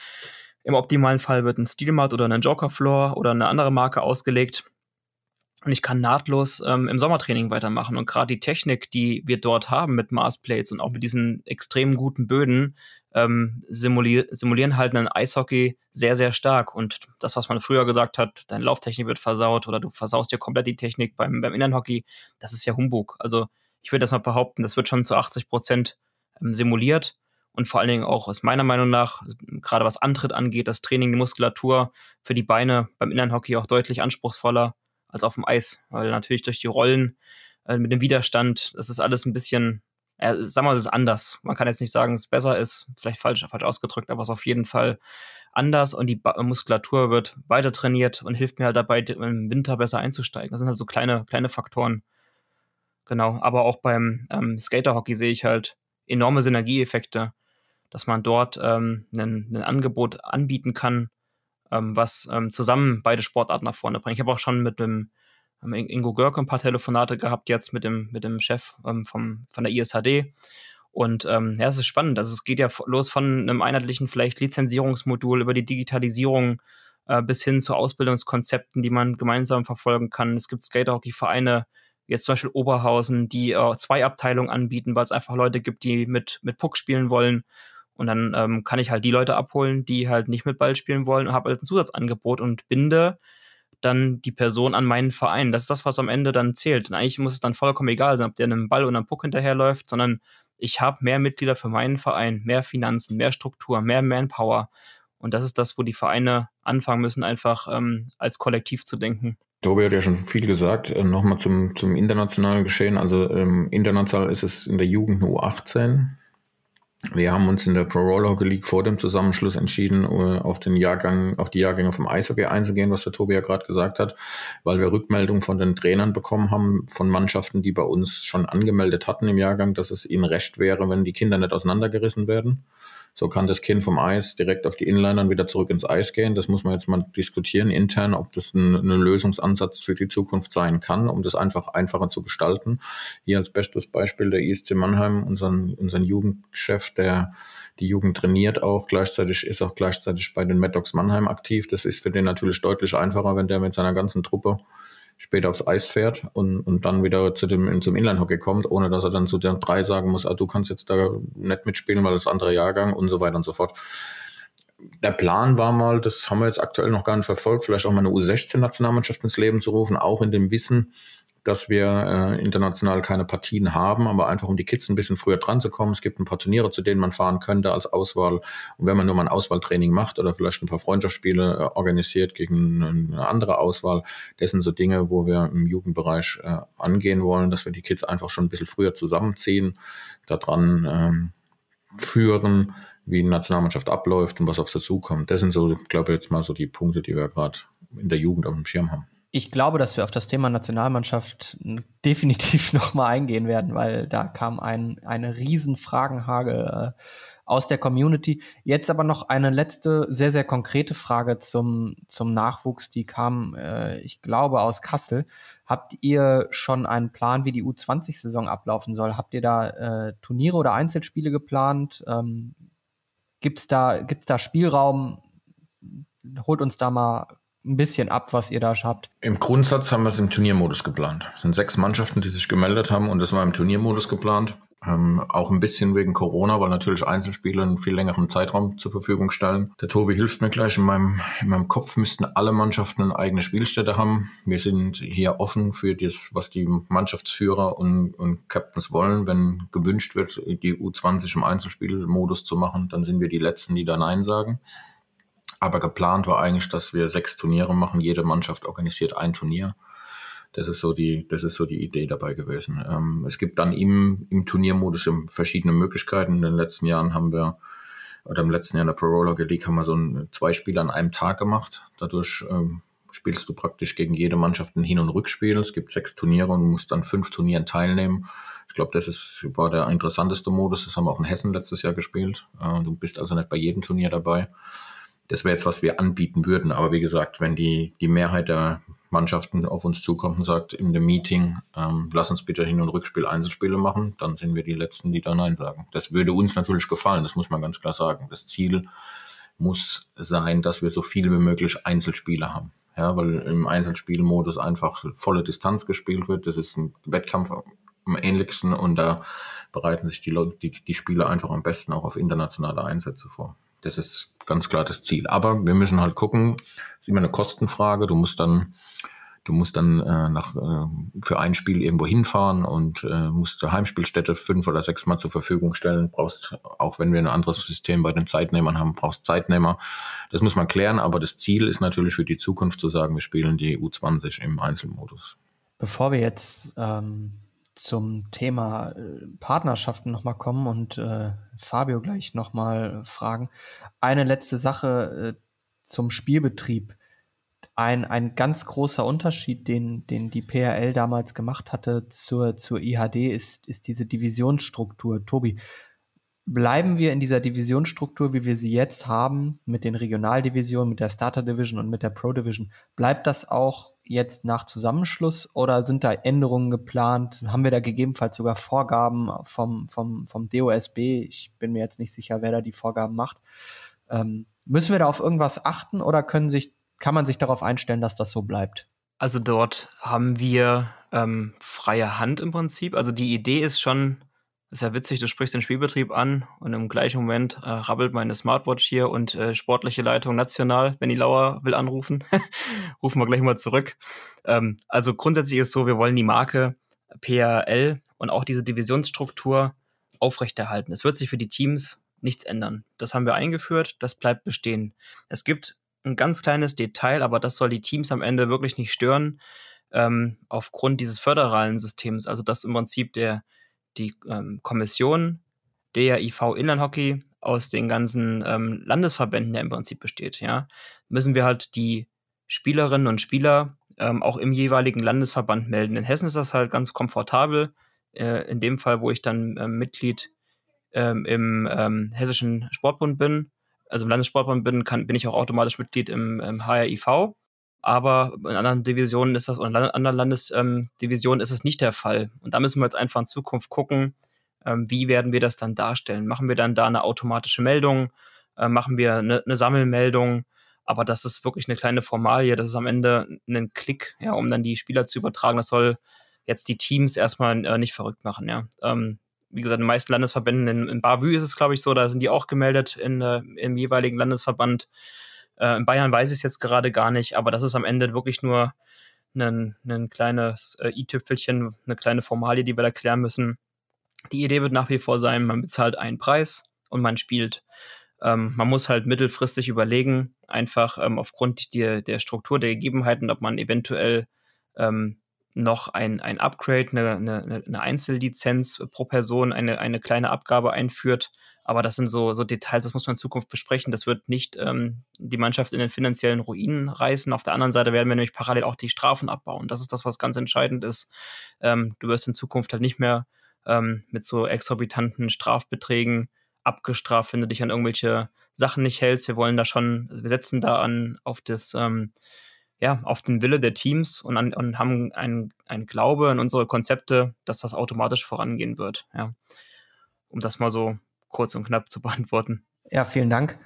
Im optimalen Fall wird ein Steelmat oder ein Joker Floor oder eine andere Marke ausgelegt. Und ich kann nahtlos ähm, im Sommertraining weitermachen. Und gerade die Technik, die wir dort haben mit Marsplates und auch mit diesen extrem guten Böden, ähm, simulier simulieren halt einen Eishockey sehr, sehr stark. Und das, was man früher gesagt hat, deine Lauftechnik wird versaut oder du versaust dir komplett die Technik beim, beim Innenhockey, das ist ja Humbug. Also ich würde das mal behaupten, das wird schon zu 80 Prozent ähm, simuliert. Und vor allen Dingen auch aus meiner Meinung nach, gerade was Antritt angeht, das Training, die Muskulatur für die Beine beim Innenhockey auch deutlich anspruchsvoller als auf dem Eis. Weil natürlich durch die Rollen äh, mit dem Widerstand, das ist alles ein bisschen äh, sagen wir es ist anders. Man kann jetzt nicht sagen, es besser ist, vielleicht falsch, falsch ausgedrückt, aber es ist auf jeden Fall anders und die ba Muskulatur wird weiter trainiert und hilft mir halt dabei, im Winter besser einzusteigen. Das sind halt so kleine, kleine Faktoren. Genau, aber auch beim ähm, Skaterhockey sehe ich halt enorme Synergieeffekte, dass man dort ähm, ein, ein Angebot anbieten kann, ähm, was ähm, zusammen beide Sportarten nach vorne bringt. Ich habe auch schon mit dem haben Ingo Görke ein paar Telefonate gehabt jetzt mit dem, mit dem Chef ähm, vom, von der ISHD. Und ähm, ja, es ist spannend. Also es geht ja los von einem einheitlichen vielleicht Lizenzierungsmodul über die Digitalisierung äh, bis hin zu Ausbildungskonzepten, die man gemeinsam verfolgen kann. Es gibt Skaterhockey-Vereine, jetzt zum Beispiel Oberhausen, die äh, zwei Abteilungen anbieten, weil es einfach Leute gibt, die mit, mit Puck spielen wollen. Und dann ähm, kann ich halt die Leute abholen, die halt nicht mit Ball spielen wollen und habe halt ein Zusatzangebot und binde dann die Person an meinen Verein. Das ist das, was am Ende dann zählt. Und eigentlich muss es dann vollkommen egal sein, ob der einem Ball oder einem Puck hinterherläuft, sondern ich habe mehr Mitglieder für meinen Verein, mehr Finanzen, mehr Struktur, mehr Manpower. Und das ist das, wo die Vereine anfangen müssen, einfach ähm, als Kollektiv zu denken. Tobi hat ja schon viel gesagt. Äh, Nochmal zum, zum internationalen Geschehen. Also ähm, international ist es in der Jugend U18. Wir haben uns in der Pro Roller Hockey League vor dem Zusammenschluss entschieden, äh, auf den Jahrgang, auf die Jahrgänge vom Eishockey einzugehen, was der Tobi ja gerade gesagt hat, weil wir Rückmeldungen von den Trainern bekommen haben, von Mannschaften, die bei uns schon angemeldet hatten im Jahrgang, dass es ihnen recht wäre, wenn die Kinder nicht auseinandergerissen werden. So kann das Kind vom Eis direkt auf die Inlinern wieder zurück ins Eis gehen. Das muss man jetzt mal diskutieren intern, ob das ein, ein Lösungsansatz für die Zukunft sein kann, um das einfach einfacher zu gestalten. Hier als bestes Beispiel der ISC Mannheim, unseren, unseren Jugendchef, der die Jugend trainiert auch gleichzeitig, ist auch gleichzeitig bei den Maddox Mannheim aktiv. Das ist für den natürlich deutlich einfacher, wenn der mit seiner ganzen Truppe später aufs Eis fährt und, und dann wieder zu dem, zum Inline-Hockey kommt, ohne dass er dann zu den drei sagen muss, ah, du kannst jetzt da nicht mitspielen, weil das andere Jahrgang und so weiter und so fort. Der Plan war mal, das haben wir jetzt aktuell noch gar nicht verfolgt, vielleicht auch mal eine U16-Nationalmannschaft ins Leben zu rufen, auch in dem Wissen, dass wir äh, international keine Partien haben, aber einfach um die Kids ein bisschen früher dran zu kommen. Es gibt ein paar Turniere, zu denen man fahren könnte als Auswahl. Und wenn man nur mal ein Auswahltraining macht oder vielleicht ein paar Freundschaftsspiele äh, organisiert gegen eine andere Auswahl, das sind so Dinge, wo wir im Jugendbereich äh, angehen wollen, dass wir die Kids einfach schon ein bisschen früher zusammenziehen, daran ähm, führen, wie eine Nationalmannschaft abläuft und was auf sie zukommt. Das sind so, glaube ich, jetzt mal so die Punkte, die wir gerade in der Jugend auf dem Schirm haben ich glaube, dass wir auf das Thema Nationalmannschaft *laughs* definitiv *laughs* nochmal eingehen werden, weil da kam ein, eine riesen Fragenhage äh, aus der Community. Jetzt aber noch eine letzte, sehr, sehr konkrete Frage zum, zum Nachwuchs, die kam, äh, ich glaube, aus Kassel. Habt ihr schon einen Plan, wie die U20-Saison ablaufen soll? Habt ihr da äh, Turniere oder Einzelspiele geplant? Ähm, Gibt es da, gibt's da Spielraum? Holt uns da mal ein bisschen ab, was ihr da habt? Im Grundsatz haben wir es im Turniermodus geplant. Es sind sechs Mannschaften, die sich gemeldet haben und das war im Turniermodus geplant. Ähm, auch ein bisschen wegen Corona, weil natürlich Einzelspiele einen viel längeren Zeitraum zur Verfügung stellen. Der Tobi hilft mir gleich. In meinem, in meinem Kopf müssten alle Mannschaften eine eigene Spielstätte haben. Wir sind hier offen für das, was die Mannschaftsführer und, und Captains wollen. Wenn gewünscht wird, die U20 im Einzelspielmodus zu machen, dann sind wir die Letzten, die da Nein sagen. Aber geplant war eigentlich, dass wir sechs Turniere machen. Jede Mannschaft organisiert ein Turnier. Das ist so die, das ist so die Idee dabei gewesen. Ähm, es gibt dann im, im Turniermodus verschiedene Möglichkeiten. In den letzten Jahren haben wir, oder im letzten Jahr in der Pro Roller League haben wir so ein, zwei Spiele an einem Tag gemacht. Dadurch ähm, spielst du praktisch gegen jede Mannschaft ein Hin- und Rückspiel. Es gibt sechs Turniere und du musst dann fünf Turnieren teilnehmen. Ich glaube, das ist, war der interessanteste Modus. Das haben wir auch in Hessen letztes Jahr gespielt. Äh, du bist also nicht bei jedem Turnier dabei. Das wäre jetzt, was wir anbieten würden. Aber wie gesagt, wenn die, die Mehrheit der Mannschaften auf uns zukommt und sagt in dem Meeting, ähm, lass uns bitte Hin- und Rückspiel Einzelspiele machen, dann sind wir die Letzten, die da Nein sagen. Das würde uns natürlich gefallen, das muss man ganz klar sagen. Das Ziel muss sein, dass wir so viele wie möglich Einzelspiele haben. Ja, weil im Einzelspielmodus einfach volle Distanz gespielt wird. Das ist ein Wettkampf am ähnlichsten und da bereiten sich die, Leute, die, die Spieler einfach am besten auch auf internationale Einsätze vor. Das ist ganz klar das Ziel. Aber wir müssen halt gucken, ist immer eine Kostenfrage. Du musst dann, du musst dann äh, nach, äh, für ein Spiel irgendwo hinfahren und äh, musst zur Heimspielstätte fünf oder sechs Mal zur Verfügung stellen. Brauchst, auch wenn wir ein anderes System bei den Zeitnehmern haben, brauchst Zeitnehmer. Das muss man klären, aber das Ziel ist natürlich für die Zukunft zu sagen, wir spielen die U20 im Einzelmodus. Bevor wir jetzt ähm zum Thema äh, Partnerschaften nochmal kommen und äh, Fabio gleich nochmal fragen. Eine letzte Sache äh, zum Spielbetrieb. Ein, ein ganz großer Unterschied, den, den die PRL damals gemacht hatte zur, zur IHD, ist, ist diese Divisionsstruktur. Tobi, bleiben wir in dieser Divisionsstruktur, wie wir sie jetzt haben, mit den Regionaldivisionen, mit der Starter Division und mit der Pro Division? Bleibt das auch jetzt nach Zusammenschluss oder sind da Änderungen geplant? Haben wir da gegebenenfalls sogar Vorgaben vom, vom, vom DOSB? Ich bin mir jetzt nicht sicher, wer da die Vorgaben macht. Ähm, müssen wir da auf irgendwas achten oder können sich, kann man sich darauf einstellen, dass das so bleibt? Also dort haben wir ähm, freie Hand im Prinzip. Also die Idee ist schon, ist ja witzig, du sprichst den Spielbetrieb an und im gleichen Moment äh, rabbelt meine Smartwatch hier und äh, sportliche Leitung national, Benny Lauer will anrufen. *laughs* Rufen wir gleich mal zurück. Ähm, also grundsätzlich ist so, wir wollen die Marke PRL und auch diese Divisionsstruktur aufrechterhalten. Es wird sich für die Teams nichts ändern. Das haben wir eingeführt, das bleibt bestehen. Es gibt ein ganz kleines Detail, aber das soll die Teams am Ende wirklich nicht stören, ähm, aufgrund dieses föderalen Systems. Also dass im Prinzip der, die ähm, Kommission der IV Inlandhockey aus den ganzen ähm, Landesverbänden ja im Prinzip besteht, ja, müssen wir halt die Spielerinnen und Spieler ähm, auch im jeweiligen Landesverband melden. In Hessen ist das halt ganz komfortabel. Äh, in dem Fall, wo ich dann äh, Mitglied ähm, im ähm, Hessischen Sportbund bin, also im Landessportbund bin, kann, bin ich auch automatisch Mitglied im, im HRIV. Aber in anderen Divisionen ist das, oder in anderen Landesdivisionen ähm, ist das nicht der Fall. Und da müssen wir jetzt einfach in Zukunft gucken, ähm, wie werden wir das dann darstellen? Machen wir dann da eine automatische Meldung? Äh, machen wir eine, eine Sammelmeldung? Aber das ist wirklich eine kleine Formalie. Das ist am Ende ein Klick, ja, um dann die Spieler zu übertragen. Das soll jetzt die Teams erstmal äh, nicht verrückt machen, ja. Ähm, wie gesagt, in den meisten Landesverbänden, in, in Bavü ist es, glaube ich, so, da sind die auch gemeldet in, äh, im jeweiligen Landesverband. Äh, in Bayern weiß ich es jetzt gerade gar nicht, aber das ist am Ende wirklich nur ein, ein kleines äh, i-Tüpfelchen, eine kleine Formalie, die wir da klären müssen. Die Idee wird nach wie vor sein, man bezahlt einen Preis und man spielt. Ähm, man muss halt mittelfristig überlegen, einfach ähm, aufgrund der, der Struktur der Gegebenheiten, ob man eventuell ähm, noch ein, ein Upgrade, eine, eine, eine Einzellizenz pro Person, eine, eine kleine Abgabe einführt. Aber das sind so, so Details, das muss man in Zukunft besprechen. Das wird nicht ähm, die Mannschaft in den finanziellen Ruinen reißen. Auf der anderen Seite werden wir nämlich parallel auch die Strafen abbauen. Das ist das, was ganz entscheidend ist. Ähm, du wirst in Zukunft halt nicht mehr ähm, mit so exorbitanten Strafbeträgen abgestraft, wenn du dich an irgendwelche Sachen nicht hältst. Wir wollen da schon, wir setzen da an auf das, ähm, ja, auf den Wille der Teams und, an, und haben einen, Glaube an unsere Konzepte, dass das automatisch vorangehen wird. Ja. Um das mal so kurz und knapp zu beantworten. Ja, vielen Dank.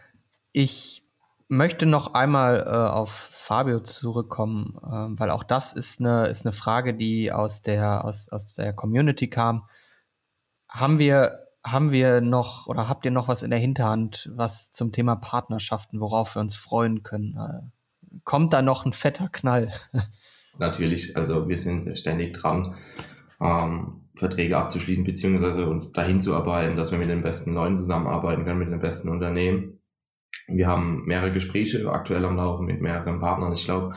Ich möchte noch einmal äh, auf Fabio zurückkommen, äh, weil auch das ist eine, ist eine Frage, die aus der, aus, aus der Community kam. Haben wir haben wir noch oder habt ihr noch was in der Hinterhand, was zum Thema Partnerschaften, worauf wir uns freuen können? Äh, kommt da noch ein fetter Knall? Natürlich, also wir sind ständig dran, ähm, Verträge abzuschließen, beziehungsweise uns dahin zu arbeiten, dass wir mit den besten Leuten zusammenarbeiten können, mit den besten Unternehmen. Wir haben mehrere Gespräche aktuell am Laufen mit mehreren Partnern. Ich glaube,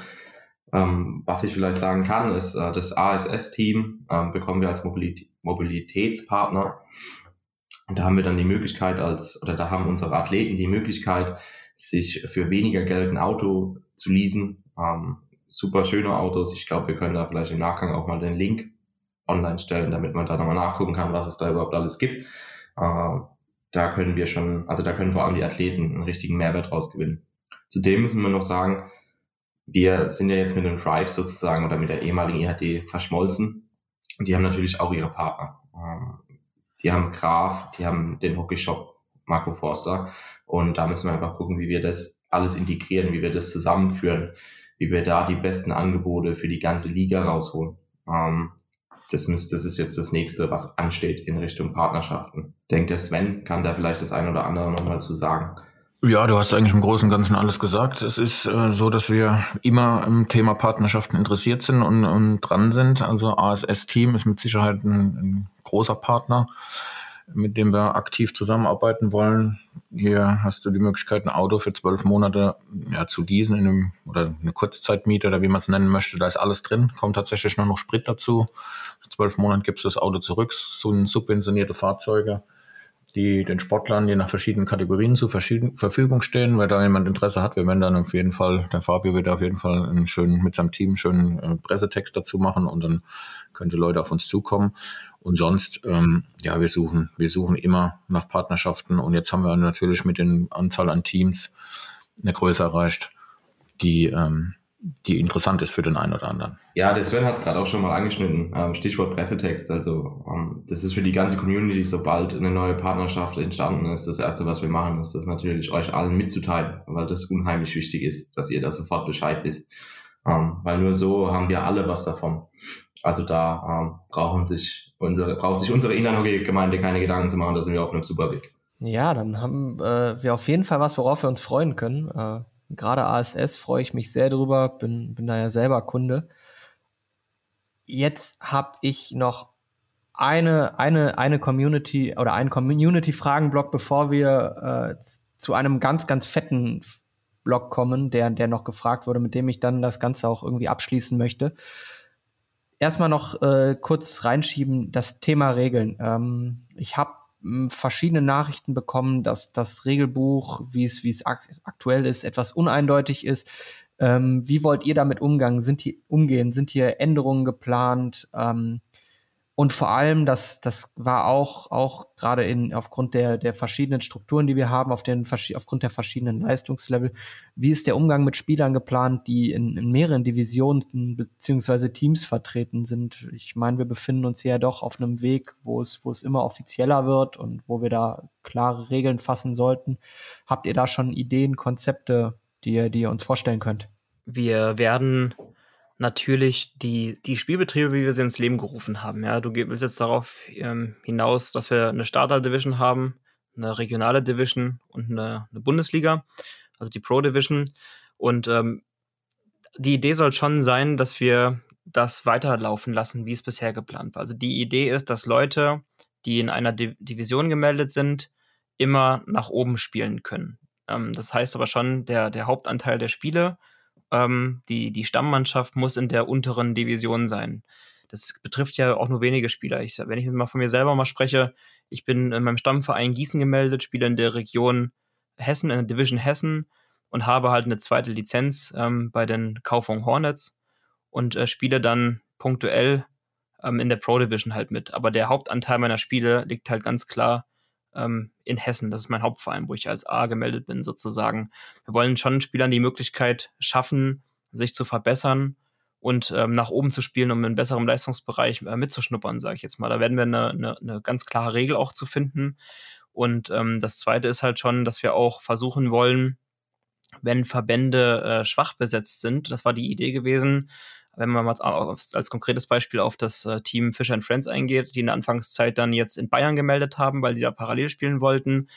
ähm, was ich vielleicht sagen kann, ist, äh, das ASS-Team ähm, bekommen wir als Mobilitä Mobilitätspartner und da haben wir dann die Möglichkeit als, oder da haben unsere Athleten die Möglichkeit, sich für weniger Geld ein Auto zu leasen. Ähm, super schöne Autos. Ich glaube, wir können da vielleicht im Nachgang auch mal den Link online stellen, damit man da nochmal nachgucken kann, was es da überhaupt alles gibt. Äh, da können wir schon, also da können vor allem die Athleten einen richtigen Mehrwert rausgewinnen. Zudem müssen wir noch sagen, wir sind ja jetzt mit den Drive sozusagen oder mit der ehemaligen EHD verschmolzen. Und die haben natürlich auch ihre Partner. Ähm, die haben Graf, die haben den Hockeyshop Marco Forster. Und da müssen wir einfach gucken, wie wir das alles integrieren, wie wir das zusammenführen, wie wir da die besten Angebote für die ganze Liga rausholen. Das, müsst, das ist jetzt das nächste, was ansteht in Richtung Partnerschaften. Ich denke, der Sven kann da vielleicht das ein oder andere nochmal zu sagen. Ja, du hast eigentlich im Großen und Ganzen alles gesagt. Es ist äh, so, dass wir immer im Thema Partnerschaften interessiert sind und, und dran sind. Also ASS-Team ist mit Sicherheit ein, ein, großer Partner, mit dem wir aktiv zusammenarbeiten wollen. Hier hast du die Möglichkeit, ein Auto für zwölf Monate ja, zu leasen in einem, oder eine Kurzzeitmiete oder wie man es nennen möchte. Da ist alles drin, kommt tatsächlich nur noch Sprit dazu. Für zwölf Monate gibst du das Auto zurück, so subventionierte Fahrzeuge die den Sportlern je nach verschiedenen Kategorien zur Verfügung stehen, weil da jemand Interesse hat. Wir werden dann auf jeden Fall, der Fabio wird auf jeden Fall einen schönen, mit seinem Team einen schönen äh, Pressetext dazu machen und dann könnte Leute auf uns zukommen. Und sonst, ähm, ja, wir suchen, wir suchen immer nach Partnerschaften und jetzt haben wir natürlich mit den Anzahl an Teams eine Größe erreicht, die ähm, die interessant ist für den einen oder anderen. Ja, der Sven hat es gerade auch schon mal angeschnitten. Ähm, Stichwort Pressetext. Also ähm, das ist für die ganze Community, sobald eine neue Partnerschaft entstanden ist, das Erste, was wir machen, ist das natürlich euch allen mitzuteilen, weil das unheimlich wichtig ist, dass ihr da sofort Bescheid wisst. Ähm, weil nur so haben wir alle was davon. Also da brauchen sich unsere, braucht sich unsere Inlandhockey-Gemeinde keine Gedanken zu machen, da sind wir auf einem super Weg. Ja, dann haben äh, wir auf jeden Fall was, worauf wir uns freuen können. Äh Gerade ASS freue ich mich sehr drüber, bin, bin da ja selber Kunde. Jetzt habe ich noch eine, eine, eine Community oder einen Community-Fragenblock, bevor wir äh, zu einem ganz, ganz fetten Block kommen, der, der noch gefragt wurde, mit dem ich dann das Ganze auch irgendwie abschließen möchte. Erstmal noch äh, kurz reinschieben, das Thema Regeln. Ähm, ich habe hm, verschiedene Nachrichten bekommen, dass das Regelbuch, wie es wie es ak aktuell ist, etwas uneindeutig ist. Ähm, wie wollt ihr damit umgehen? Sind hier, umgehen? Sind hier Änderungen geplant? Ähm, und vor allem, das, das war auch, auch gerade in, aufgrund der, der verschiedenen Strukturen, die wir haben, auf den, aufgrund der verschiedenen Leistungslevel, wie ist der Umgang mit Spielern geplant, die in, in mehreren Divisionen beziehungsweise Teams vertreten sind? Ich meine, wir befinden uns hier ja doch auf einem Weg, wo es, wo es immer offizieller wird und wo wir da klare Regeln fassen sollten. Habt ihr da schon Ideen, Konzepte, die die ihr uns vorstellen könnt? Wir werden natürlich die, die Spielbetriebe, wie wir sie ins Leben gerufen haben. Ja, du willst jetzt darauf ähm, hinaus, dass wir eine Starter-Division haben, eine regionale Division und eine, eine Bundesliga, also die Pro-Division. Und ähm, die Idee soll schon sein, dass wir das weiterlaufen lassen, wie es bisher geplant war. Also die Idee ist, dass Leute, die in einer Di Division gemeldet sind, immer nach oben spielen können. Ähm, das heißt aber schon, der, der Hauptanteil der Spiele ähm, die, die Stammmannschaft muss in der unteren Division sein. Das betrifft ja auch nur wenige Spieler. Ich, wenn ich mal von mir selber mal spreche, ich bin in meinem Stammverein Gießen gemeldet, spiele in der Region Hessen, in der Division Hessen und habe halt eine zweite Lizenz ähm, bei den Kaufung Hornets und äh, spiele dann punktuell ähm, in der Pro Division halt mit. Aber der Hauptanteil meiner Spiele liegt halt ganz klar ähm, in Hessen. Das ist mein Hauptverein, wo ich als A gemeldet bin, sozusagen. Wir wollen schon Spielern die Möglichkeit schaffen, sich zu verbessern und ähm, nach oben zu spielen, um in besserem Leistungsbereich äh, mitzuschnuppern, sage ich jetzt mal. Da werden wir eine, eine, eine ganz klare Regel auch zu finden. Und ähm, das Zweite ist halt schon, dass wir auch versuchen wollen, wenn Verbände äh, schwach besetzt sind, das war die Idee gewesen, wenn man mal als konkretes Beispiel auf das äh, Team Fischer Friends eingeht, die in der Anfangszeit dann jetzt in Bayern gemeldet haben, weil sie da parallel spielen wollten,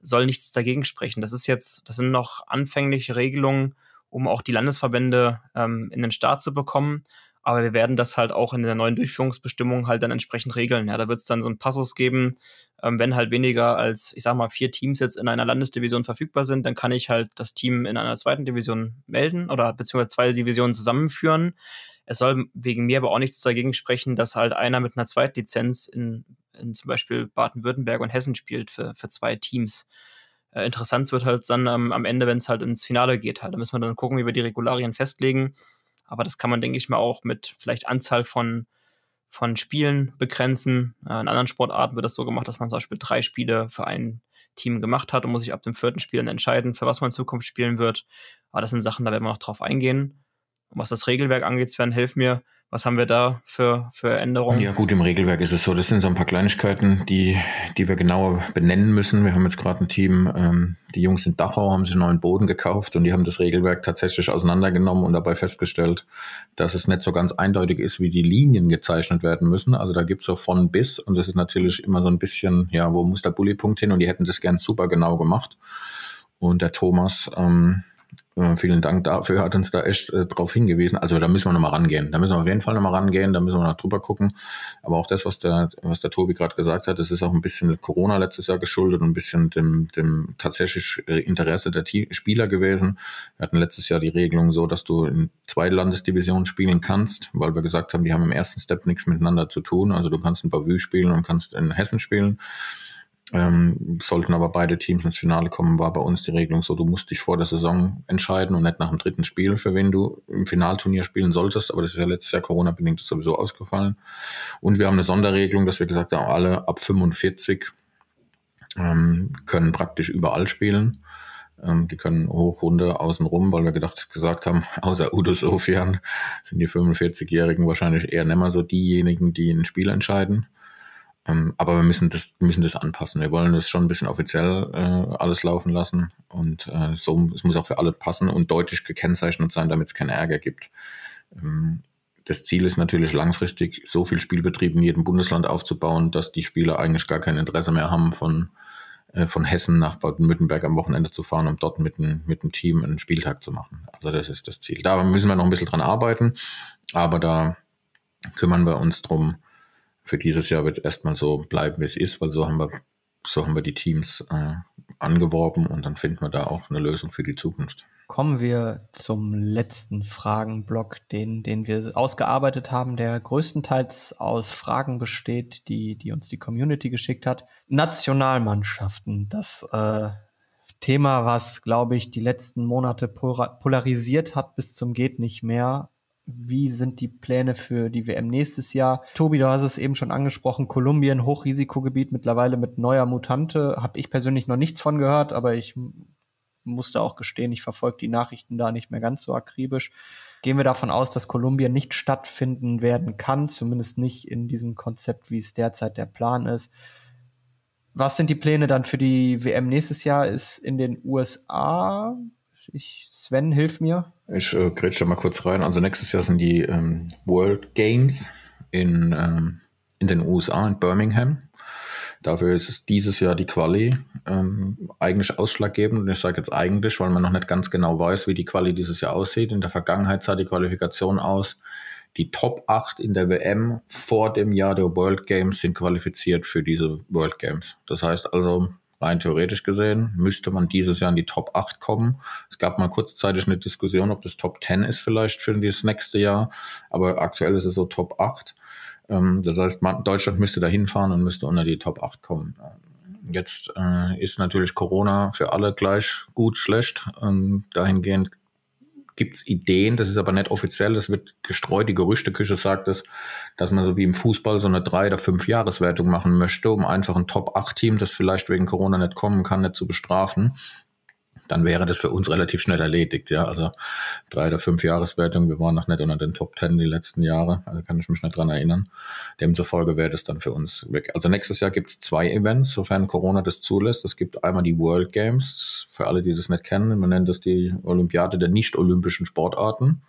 soll nichts dagegen sprechen. Das ist jetzt, das sind noch anfängliche Regelungen, um auch die Landesverbände ähm, in den Start zu bekommen. Aber wir werden das halt auch in der neuen Durchführungsbestimmung halt dann entsprechend regeln. Ja, da wird es dann so einen Passus geben, ähm, wenn halt weniger als, ich sag mal, vier Teams jetzt in einer Landesdivision verfügbar sind, dann kann ich halt das Team in einer zweiten Division melden oder beziehungsweise zwei Divisionen zusammenführen. Es soll wegen mir aber auch nichts dagegen sprechen, dass halt einer mit einer Zweitlizenz in, in zum Beispiel Baden-Württemberg und Hessen spielt für, für zwei Teams. Äh, interessant wird halt dann ähm, am Ende, wenn es halt ins Finale geht. Halt. Da müssen wir dann gucken, wie wir die Regularien festlegen. Aber das kann man, denke ich mal, auch mit vielleicht Anzahl von, von Spielen begrenzen. Äh, in anderen Sportarten wird das so gemacht, dass man zum Beispiel drei Spiele für ein Team gemacht hat und muss sich ab dem vierten Spiel dann entscheiden, für was man in Zukunft spielen wird. Aber das sind Sachen, da werden wir noch drauf eingehen. Was das Regelwerk angeht, Sven, hilf mir, was haben wir da für, für Änderungen? Ja, gut, im Regelwerk ist es so, das sind so ein paar Kleinigkeiten, die, die wir genauer benennen müssen. Wir haben jetzt gerade ein Team, ähm, die Jungs in Dachau haben sich einen neuen Boden gekauft und die haben das Regelwerk tatsächlich auseinandergenommen und dabei festgestellt, dass es nicht so ganz eindeutig ist, wie die Linien gezeichnet werden müssen. Also da gibt's so von bis und das ist natürlich immer so ein bisschen, ja, wo muss der Bullypunkt hin und die hätten das gern super genau gemacht. Und der Thomas, ähm, äh, vielen Dank dafür, hat uns da echt äh, drauf hingewiesen. Also da müssen wir nochmal rangehen. Da müssen wir auf jeden Fall nochmal rangehen, da müssen wir noch drüber gucken. Aber auch das, was der, was der Tobi gerade gesagt hat, das ist auch ein bisschen Corona letztes Jahr geschuldet und ein bisschen dem, dem tatsächlich äh, Interesse der T Spieler gewesen. Wir hatten letztes Jahr die Regelung so, dass du in zwei Landesdivisionen spielen kannst, weil wir gesagt haben, die haben im ersten Step nichts miteinander zu tun. Also du kannst in Bavü spielen und kannst in Hessen spielen. Ähm, sollten aber beide Teams ins Finale kommen, war bei uns die Regelung so, du musst dich vor der Saison entscheiden und nicht nach dem dritten Spiel, für wen du im Finalturnier spielen solltest. Aber das ist ja letztes Jahr Corona-bedingt sowieso ausgefallen. Und wir haben eine Sonderregelung, dass wir gesagt haben, alle ab 45 ähm, können praktisch überall spielen. Ähm, die können hoch, runter, außen rum, weil wir gedacht, gesagt haben, *laughs* außer Udo Sofian sind die 45-Jährigen wahrscheinlich eher nicht mehr so diejenigen, die ein Spiel entscheiden. Ähm, aber wir müssen das, müssen das anpassen. Wir wollen das schon ein bisschen offiziell äh, alles laufen lassen und äh, so, es muss auch für alle passen und deutlich gekennzeichnet sein, damit es keinen Ärger gibt. Ähm, das Ziel ist natürlich langfristig, so viel Spielbetrieb in jedem Bundesland aufzubauen, dass die Spieler eigentlich gar kein Interesse mehr haben, von, äh, von Hessen nach Baden-Württemberg am Wochenende zu fahren, um dort mit, ein, mit dem Team einen Spieltag zu machen. Also das ist das Ziel. Da müssen wir noch ein bisschen dran arbeiten, aber da kümmern wir uns drum, für dieses Jahr wird es erstmal so bleiben, wie es ist, weil so haben wir, so haben wir die Teams äh, angeworben und dann finden wir da auch eine Lösung für die Zukunft. Kommen wir zum letzten Fragenblock, den, den wir ausgearbeitet haben, der größtenteils aus Fragen besteht, die, die uns die Community geschickt hat. Nationalmannschaften, das äh, Thema, was, glaube ich, die letzten Monate polarisiert hat bis zum geht nicht mehr. Wie sind die Pläne für die WM nächstes Jahr? Tobi, du hast es eben schon angesprochen, Kolumbien, Hochrisikogebiet, mittlerweile mit neuer Mutante. Habe ich persönlich noch nichts von gehört, aber ich musste auch gestehen, ich verfolge die Nachrichten da nicht mehr ganz so akribisch. Gehen wir davon aus, dass Kolumbien nicht stattfinden werden kann, zumindest nicht in diesem Konzept, wie es derzeit der Plan ist. Was sind die Pläne dann für die WM nächstes Jahr? Ist in den USA? Ich, Sven, hilf mir. Ich äh, grätsche mal kurz rein. Also nächstes Jahr sind die ähm, World Games in, ähm, in den USA, in Birmingham. Dafür ist es dieses Jahr die Quali ähm, eigentlich ausschlaggebend. Und ich sage jetzt eigentlich, weil man noch nicht ganz genau weiß, wie die Quali dieses Jahr aussieht. In der Vergangenheit sah die Qualifikation aus. Die Top 8 in der WM vor dem Jahr der World Games sind qualifiziert für diese World Games. Das heißt also, rein theoretisch gesehen, müsste man dieses Jahr in die Top 8 kommen. Es gab mal kurzzeitig eine Diskussion, ob das Top 10 ist vielleicht für das nächste Jahr. Aber aktuell ist es so Top 8. Ähm, das heißt, Deutschland müsste da hinfahren und müsste unter die Top 8 kommen. Ähm, jetzt äh, ist natürlich Corona für alle gleich gut, schlecht. Ähm, dahingehend gibt's Ideen, das ist aber nicht offiziell, das wird gestreut, die Gerüchteküche sagt es, dass man so wie im Fußball so eine drei- oder fünf Jahreswertung machen möchte, um einfach ein Top-8-Team, das vielleicht wegen Corona nicht kommen kann, nicht zu bestrafen dann wäre das für uns relativ schnell erledigt. Ja, also drei oder fünf Jahreswertung. Wir waren noch nicht unter den Top Ten die letzten Jahre. Also kann ich mich nicht dran erinnern. Demzufolge wäre das dann für uns weg. Also nächstes Jahr gibt es zwei Events, sofern Corona das zulässt. Es gibt einmal die World Games. Für alle, die das nicht kennen, man nennt das die Olympiade der nicht-olympischen Sportarten.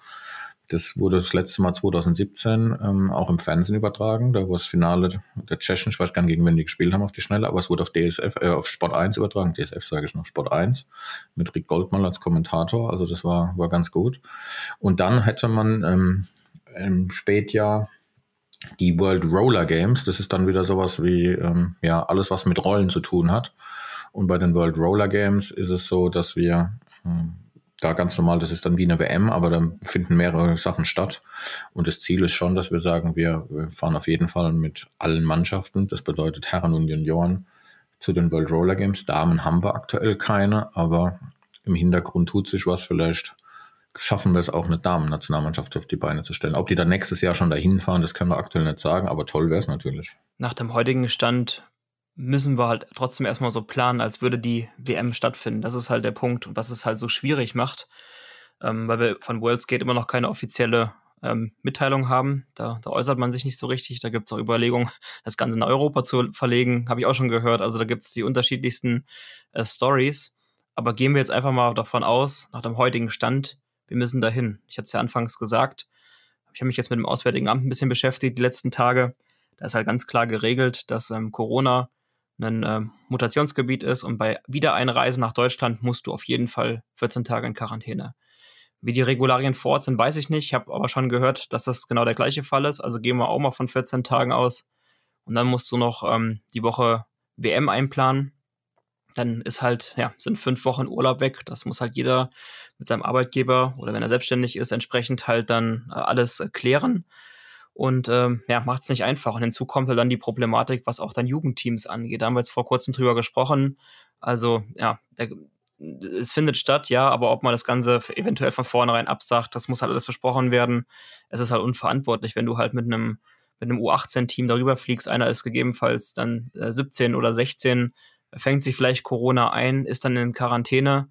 Das wurde das letzte Mal 2017 ähm, auch im Fernsehen übertragen. Da war das Finale der Tschechen, ich weiß gar nicht, gegen wen die gespielt haben auf die Schnelle, aber es wurde auf DSF, äh, auf Sport 1 übertragen. DSF sage ich noch, Sport 1 mit Rick Goldmann als Kommentator. Also das war, war ganz gut. Und dann hätte man ähm, im Spätjahr die World Roller Games. Das ist dann wieder sowas wie ähm, ja alles, was mit Rollen zu tun hat. Und bei den World Roller Games ist es so, dass wir ähm, da ganz normal, das ist dann wie eine WM, aber dann finden mehrere Sachen statt. Und das Ziel ist schon, dass wir sagen, wir, fahren auf jeden Fall mit allen Mannschaften. Das bedeutet Herren und Junioren zu den World Roller Games. Damen haben wir aktuell keine, aber im Hintergrund tut sich was. Vielleicht schaffen wir es auch, eine Damen-Nationalmannschaft auf die Beine zu stellen. Ob die dann nächstes Jahr schon dahin fahren, das können wir aktuell nicht sagen, aber toll wäre es natürlich. Nach dem heutigen Stand müssen wir halt trotzdem erstmal so planen, als würde die WM stattfinden. Das ist halt der Punkt, was es halt so schwierig macht, ähm, weil wir von Worldskate immer noch keine offizielle ähm, Mitteilung haben. Da, da, äußert man sich nicht so richtig. Da gibt es auch Überlegungen, *laughs* das Ganze in Europa zu verlegen, habe ich auch schon gehört. Also da gibt es die unterschiedlichsten äh, Stories. Aber gehen wir jetzt einfach mal davon aus, nach dem heutigen Stand, wir müssen dahin. Ich hatte es ja anfangs gesagt. Ich habe mich jetzt mit dem Auswärtigen Amt ein bisschen beschäftigt die letzten Tage. Da ist halt ganz klar geregelt, dass ähm, Corona ein äh, Mutationsgebiet ist und bei Wiedereinreisen nach Deutschland musst du auf jeden Fall 14 Tage in Quarantäne. Wie die Regularien vor Ort sind, weiß ich nicht. Ich habe aber schon gehört, dass das genau der gleiche Fall ist. Also gehen wir auch mal von 14 Tagen aus. Und dann musst du noch ähm, die Woche WM einplanen. Dann ist halt, ja, sind fünf Wochen Urlaub weg. Das muss halt jeder mit seinem Arbeitgeber oder wenn er selbstständig ist, entsprechend halt dann äh, alles äh, klären und ähm, ja, macht es nicht einfach. Und hinzu kommt halt dann die Problematik, was auch dann Jugendteams angeht. Da haben wir jetzt vor kurzem drüber gesprochen. Also ja, der, es findet statt, ja, aber ob man das Ganze eventuell von vornherein absagt, das muss halt alles besprochen werden. Es ist halt unverantwortlich, wenn du halt mit einem mit einem U18-Team darüber fliegst. Einer ist gegebenenfalls dann äh, 17 oder 16, fängt sich vielleicht Corona ein, ist dann in Quarantäne.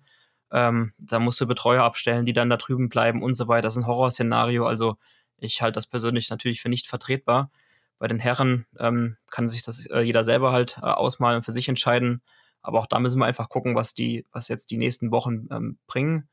Ähm, da musst du Betreuer abstellen, die dann da drüben bleiben und so weiter. Das ist ein Horrorszenario. Also ich halte das persönlich natürlich für nicht vertretbar. Bei den Herren ähm, kann sich das äh, jeder selber halt äh, ausmalen und für sich entscheiden. Aber auch da müssen wir einfach gucken, was die, was jetzt die nächsten Wochen ähm, bringen.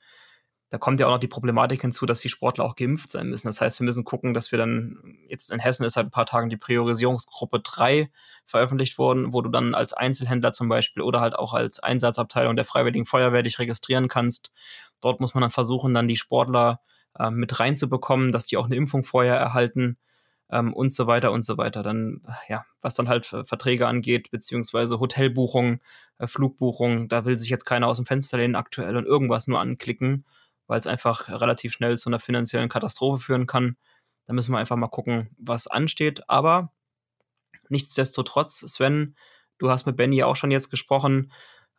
Da kommt ja auch noch die Problematik hinzu, dass die Sportler auch geimpft sein müssen. Das heißt, wir müssen gucken, dass wir dann, jetzt in Hessen ist seit ein paar Tagen die Priorisierungsgruppe 3 veröffentlicht worden, wo du dann als Einzelhändler zum Beispiel oder halt auch als Einsatzabteilung der Freiwilligen Feuerwehr dich registrieren kannst. Dort muss man dann versuchen, dann die Sportler mit reinzubekommen, dass die auch eine Impfung vorher erhalten ähm, und so weiter und so weiter. Dann, ja, was dann halt Verträge angeht, beziehungsweise Hotelbuchungen, äh, Flugbuchungen, da will sich jetzt keiner aus dem Fenster lehnen aktuell und irgendwas nur anklicken. weil es einfach relativ schnell zu einer finanziellen Katastrophe führen kann. Da müssen wir einfach mal gucken, was ansteht. Aber nichtsdestotrotz, Sven, du hast mit Benny auch schon jetzt gesprochen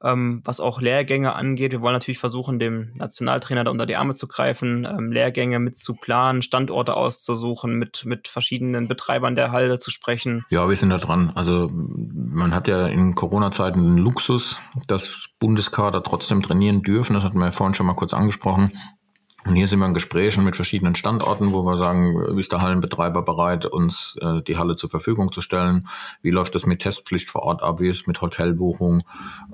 ähm, was auch Lehrgänge angeht. Wir wollen natürlich versuchen, dem Nationaltrainer da unter die Arme zu greifen, ähm, Lehrgänge mit zu planen, Standorte auszusuchen, mit, mit verschiedenen Betreibern der Halle zu sprechen. Ja, wir sind da dran. Also man hat ja in Corona-Zeiten den Luxus, dass Bundeskader trotzdem trainieren dürfen. Das hatten wir ja vorhin schon mal kurz angesprochen. Und hier sind wir in Gesprächen mit verschiedenen Standorten, wo wir sagen, ist der Hallenbetreiber bereit, uns äh, die Halle zur Verfügung zu stellen? Wie läuft das mit Testpflicht vor Ort ab? Wie ist es mit Hotelbuchung?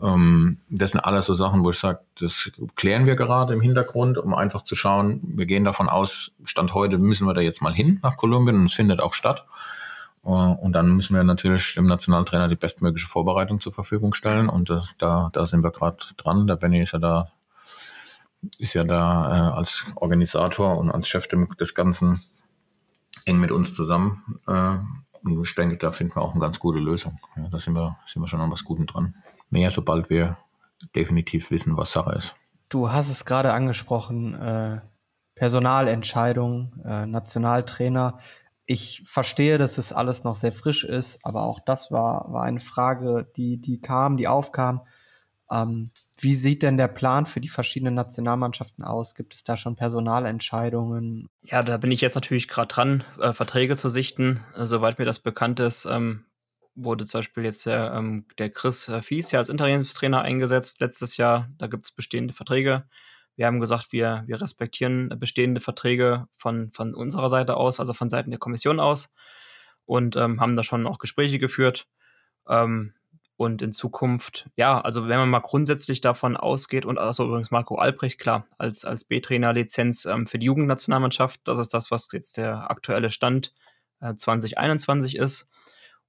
Ähm, das sind alles so Sachen, wo ich sage, das klären wir gerade im Hintergrund, um einfach zu schauen, wir gehen davon aus, Stand heute müssen wir da jetzt mal hin nach Kolumbien und es findet auch statt. Äh, und dann müssen wir natürlich dem Nationaltrainer die bestmögliche Vorbereitung zur Verfügung stellen. Und das, da, da sind wir gerade dran. Der Benny ist ja da ist ja da äh, als Organisator und als Chef des Ganzen eng mit uns zusammen. Äh, und ich denke, da finden wir auch eine ganz gute Lösung. Ja, da sind wir, sind wir schon an was Guten dran. Mehr, sobald wir definitiv wissen, was Sache ist. Du hast es gerade angesprochen, äh, Personalentscheidung, äh, Nationaltrainer. Ich verstehe, dass es alles noch sehr frisch ist, aber auch das war, war eine Frage, die, die kam, die aufkam. Ähm, wie sieht denn der Plan für die verschiedenen Nationalmannschaften aus? Gibt es da schon Personalentscheidungen? Ja, da bin ich jetzt natürlich gerade dran, äh, Verträge zu sichten. Äh, soweit mir das bekannt ist, ähm, wurde zum Beispiel jetzt der, ähm, der Chris äh, Fies ja als Interimstrainer eingesetzt letztes Jahr. Da gibt es bestehende Verträge. Wir haben gesagt, wir, wir respektieren bestehende Verträge von, von unserer Seite aus, also von Seiten der Kommission aus und ähm, haben da schon auch Gespräche geführt. Ähm, und in Zukunft, ja, also wenn man mal grundsätzlich davon ausgeht, und also übrigens Marco Albrecht, klar, als, als B-Trainer-Lizenz ähm, für die Jugendnationalmannschaft, das ist das, was jetzt der aktuelle Stand äh, 2021 ist.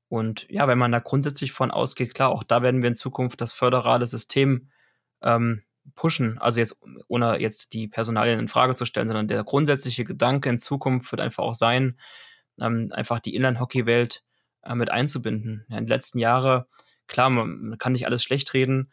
Und ja, wenn man da grundsätzlich von ausgeht, klar, auch da werden wir in Zukunft das föderale System ähm, pushen. Also jetzt, ohne jetzt die Personalien in Frage zu stellen, sondern der grundsätzliche Gedanke in Zukunft wird einfach auch sein, ähm, einfach die Inline-Hockey-Welt äh, mit einzubinden. Ja, in den letzten Jahren klar, man kann nicht alles schlecht reden.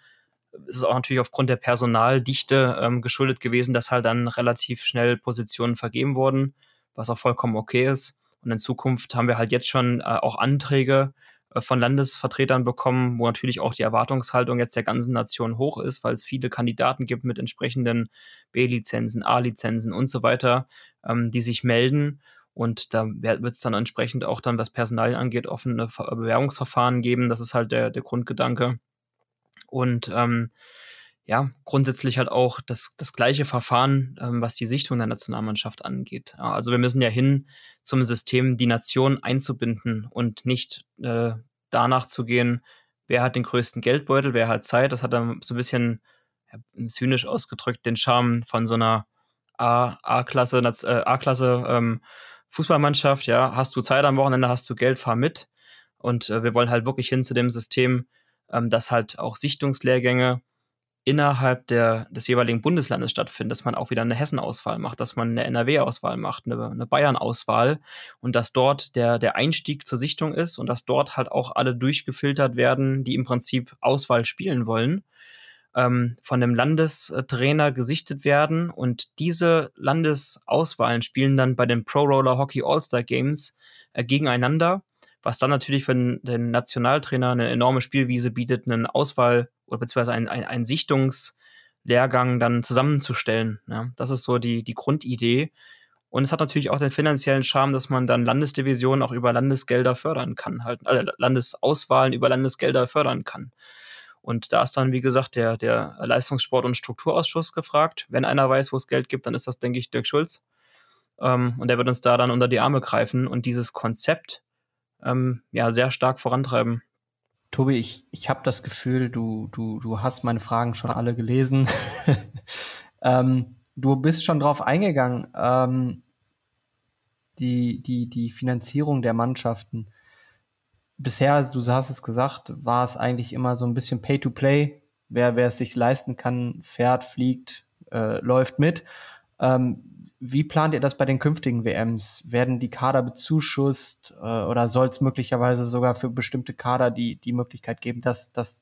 Es ist auch natürlich aufgrund der Personaldichte ähm, geschuldet gewesen, dass halt dann relativ schnell Positionen vergeben wurden, was auch vollkommen okay ist. Und in Zukunft haben wir halt jetzt schon äh, auch Anträge äh, von Landesvertretern bekommen, wo natürlich auch die Erwartungshaltung jetzt der ganzen Nation hoch ist, weil es viele Kandidaten gibt mit entsprechenden B-Lizenzen, A-Lizenzen und so weiter, ähm, die sich melden und da wird es dann entsprechend auch dann, was Personal angeht, offene Bewerbungsverfahren geben. Das ist halt der, der Grundgedanke. Und ähm, ja, grundsätzlich halt auch das, das gleiche Verfahren, ähm, was die Sichtung der Nationalmannschaft angeht. Also wir müssen ja hin zum System, die Nation einzubinden und nicht äh, danach zu gehen, wer hat den größten Geldbeutel, wer hat Zeit. Das hat dann so ein bisschen ja, zynisch ausgedrückt den Charme von so einer A-Klasse, äh, A-Klasse ähm, Fußballmannschaft, ja, hast du Zeit am Wochenende, hast du Geld, fahr mit. Und äh, wir wollen halt wirklich hin zu dem System, ähm, dass halt auch Sichtungslehrgänge innerhalb der, des jeweiligen Bundeslandes stattfinden, dass man auch wieder eine Hessen-Auswahl macht, dass man eine NRW-Auswahl macht, eine, eine Bayern-Auswahl und dass dort der, der Einstieg zur Sichtung ist und dass dort halt auch alle durchgefiltert werden, die im Prinzip Auswahl spielen wollen ähm, von dem Landestrainer gesichtet werden und diese Landesauswahlen spielen dann bei den Pro Roller Hockey All-Star Games äh, gegeneinander, was dann natürlich für den, Nationaltrainer eine enorme Spielwiese bietet, eine Auswahl oder beziehungsweise ein, ein, ein Sichtungslehrgang dann zusammenzustellen. Ja, das ist so die, die Grundidee. Und es hat natürlich auch den finanziellen Charme, dass man dann Landesdivisionen auch über Landesgelder fördern kann, halt, also Landesauswahlen über Landesgelder fördern kann. Und da ist dann, wie gesagt, der, der Leistungssport- und Strukturausschuss gefragt. Wenn einer weiß, wo es Geld gibt, dann ist das, denke ich, Dirk Schulz. Ähm, und der wird uns da dann unter die Arme greifen und dieses Konzept ähm, ja sehr stark vorantreiben. Tobi, ich, ich habe das Gefühl, du, du, du hast meine Fragen schon alle gelesen. *laughs* ähm, du bist schon drauf eingegangen. Ähm, die, die, die Finanzierung der Mannschaften bisher, du hast es gesagt, war es eigentlich immer so ein bisschen Pay-to-Play. Wer, wer es sich leisten kann, fährt, fliegt, äh, läuft mit. Ähm, wie plant ihr das bei den künftigen WMs? Werden die Kader bezuschusst äh, oder soll es möglicherweise sogar für bestimmte Kader die, die Möglichkeit geben, dass das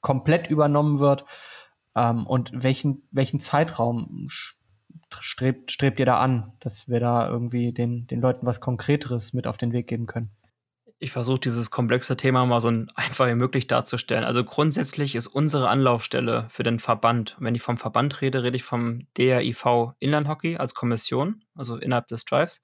komplett übernommen wird? Ähm, und welchen, welchen Zeitraum strebt, strebt ihr da an, dass wir da irgendwie den, den Leuten was Konkreteres mit auf den Weg geben können? Ich versuche dieses komplexe Thema mal so einfach wie möglich darzustellen. Also grundsätzlich ist unsere Anlaufstelle für den Verband, wenn ich vom Verband rede, rede ich vom DRIV Inlandhockey als Kommission, also innerhalb des Drives,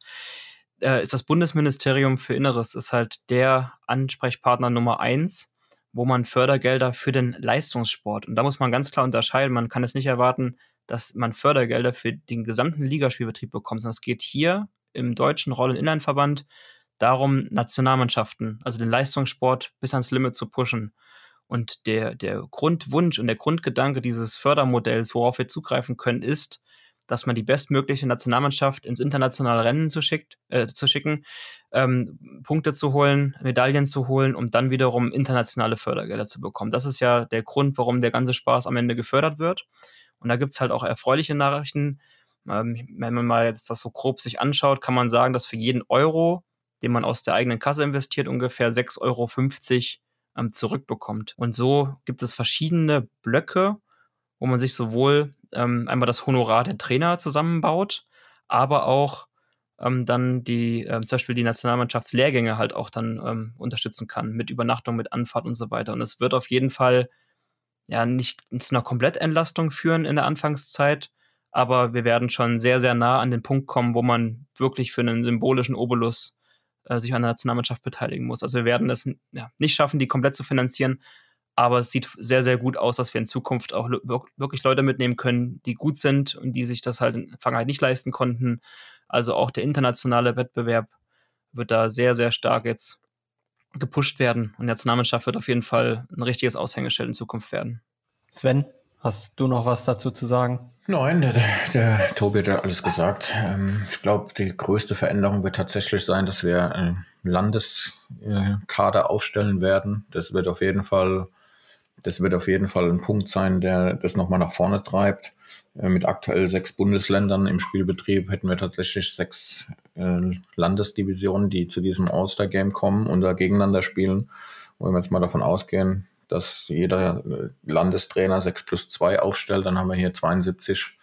äh, ist das Bundesministerium für Inneres, ist halt der Ansprechpartner Nummer eins, wo man Fördergelder für den Leistungssport, und da muss man ganz klar unterscheiden, man kann es nicht erwarten, dass man Fördergelder für den gesamten Ligaspielbetrieb bekommt, sondern es geht hier im deutschen Rollen-Inline-Verband darum, Nationalmannschaften, also den Leistungssport bis ans Limit zu pushen. Und der, der Grundwunsch und der Grundgedanke dieses Fördermodells, worauf wir zugreifen können, ist, dass man die bestmögliche Nationalmannschaft ins internationale Rennen zu, schickt, äh, zu schicken, ähm, Punkte zu holen, Medaillen zu holen, um dann wiederum internationale Fördergelder zu bekommen. Das ist ja der Grund, warum der ganze Spaß am Ende gefördert wird. Und da gibt's halt auch erfreuliche Nachrichten. Ähm, wenn man mal jetzt das so grob sich anschaut, kann man sagen, dass für jeden Euro, den man aus der eigenen Kasse investiert, ungefähr 6,50 Euro ähm, zurückbekommt. Und so gibt es verschiedene Blöcke, wo man sich sowohl ähm, einmal das Honorar der Trainer zusammenbaut, aber auch ähm, dann die, ähm, zum Beispiel die Nationalmannschaftslehrgänge halt auch dann ähm, unterstützen kann, mit Übernachtung, mit Anfahrt und so weiter. Und es wird auf jeden Fall ja nicht zu einer Komplettentlastung führen in der Anfangszeit, aber wir werden schon sehr, sehr nah an den Punkt kommen, wo man wirklich für einen symbolischen Obolus äh, sich an der Nationalmannschaft beteiligen muss. Also wir werden es ja, nicht schaffen, die komplett zu finanzieren, aber es sieht sehr, sehr gut aus, dass wir in Zukunft auch wirklich Leute mitnehmen können, die gut sind und die sich das halt in der Vergangenheit nicht leisten konnten. Also auch der internationale Wettbewerb wird da sehr, sehr stark jetzt gepusht werden. Und die Nationalmannschaft wird auf jeden Fall ein richtiges Aushängeschild in Zukunft werden. Sven, hast du noch was dazu zu sagen? Nein, der, der Tobi hat ja alles gesagt. Ähm, ich glaube, die größte Veränderung wird tatsächlich sein, dass wir einen Landeskader aufstellen werden. Das wird auf jeden Fall das wird auf jeden Fall ein Punkt sein, der das nochmal nach vorne treibt. Äh, mit aktuell sechs Bundesländern im Spielbetrieb hätten wir tatsächlich sechs äh, Landesdivisionen, die zu diesem All-Star-Game kommen und da gegeneinander spielen. Wenn wir jetzt mal davon ausgehen, dass jeder äh, Landestrainer sechs plus zwei aufstellt, dann haben wir hier 72,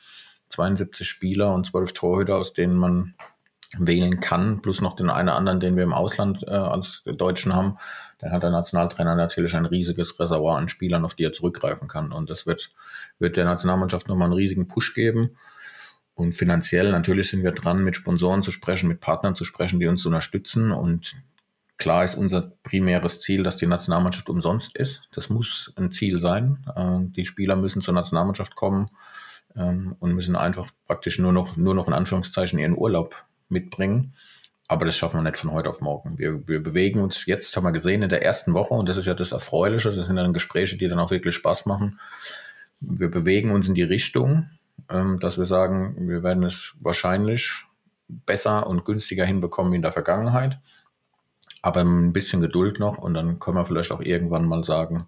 72 Spieler und zwölf Torhüter, aus denen man wählen kann, plus noch den einen oder anderen, den wir im Ausland äh, als Deutschen haben, dann hat der Nationaltrainer natürlich ein riesiges Reservoir an Spielern, auf die er zurückgreifen kann. Und das wird, wird der Nationalmannschaft nochmal einen riesigen Push geben. Und finanziell natürlich sind wir dran, mit Sponsoren zu sprechen, mit Partnern zu sprechen, die uns unterstützen. Und klar ist unser primäres Ziel, dass die Nationalmannschaft umsonst ist. Das muss ein Ziel sein. Äh, die Spieler müssen zur Nationalmannschaft kommen ähm, und müssen einfach praktisch nur noch, nur noch in Anführungszeichen ihren Urlaub mitbringen. Aber das schaffen wir nicht von heute auf morgen. Wir, wir bewegen uns jetzt, haben wir gesehen, in der ersten Woche, und das ist ja das Erfreuliche, das sind dann Gespräche, die dann auch wirklich Spaß machen. Wir bewegen uns in die Richtung, ähm, dass wir sagen, wir werden es wahrscheinlich besser und günstiger hinbekommen wie in der Vergangenheit. Aber ein bisschen Geduld noch und dann können wir vielleicht auch irgendwann mal sagen,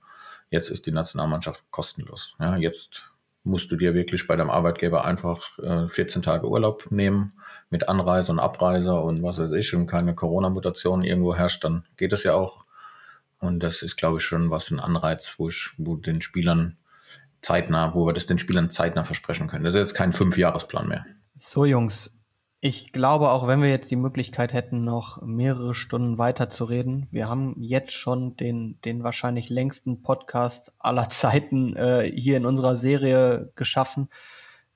jetzt ist die Nationalmannschaft kostenlos. Ja, jetzt musst du dir wirklich bei deinem Arbeitgeber einfach äh, 14 Tage Urlaub nehmen mit Anreise und Abreise und was weiß ich und keine Corona-Mutation irgendwo herrscht, dann geht es ja auch. Und das ist, glaube ich, schon was ein Anreiz, wo ich, wo den Spielern zeitnah, wo wir das den Spielern zeitnah versprechen können. Das ist jetzt kein Fünfjahresplan mehr. So, Jungs, ich glaube, auch wenn wir jetzt die Möglichkeit hätten, noch mehrere Stunden weiterzureden, wir haben jetzt schon den, den wahrscheinlich längsten Podcast aller *laughs* Zeiten äh, hier in unserer Serie geschaffen.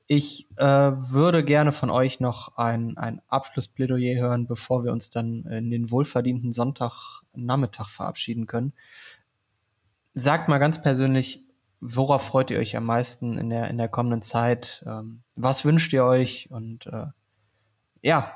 Ich äh, würde gerne von euch noch ein, ein Abschlussplädoyer hören, bevor wir uns dann in den wohlverdienten Sonntagnachmittag verabschieden können. Sagt mal ganz persönlich, worauf freut ihr euch am meisten in der, in der kommenden Zeit? Ähm, was wünscht ihr euch? Und äh, ja,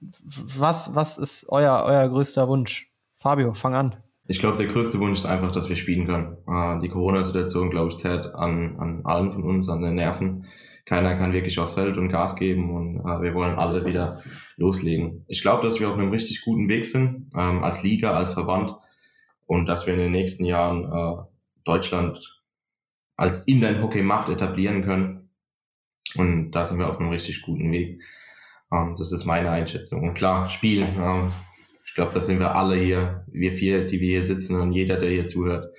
was, was ist euer, euer größter Wunsch? Fabio, fang an. Ich glaube, der größte Wunsch ist einfach, dass wir spielen können. Äh, die Corona-Situation, glaube ich, zählt an, an allen von uns, an den Nerven. Keiner kann wirklich aufs Feld und Gas geben und äh, wir wollen alle wieder loslegen. Ich glaube, dass wir auf einem richtig guten Weg sind, ähm, als Liga, als Verband und dass wir in den nächsten Jahren äh, Deutschland als Inline-Hockey-Macht etablieren können. Und da sind wir auf einem richtig guten Weg. Ähm, das ist meine Einschätzung. Und klar, spielen. Ähm, ich glaube, da sind wir alle hier, wir vier, die wir hier sitzen und jeder, der hier zuhört,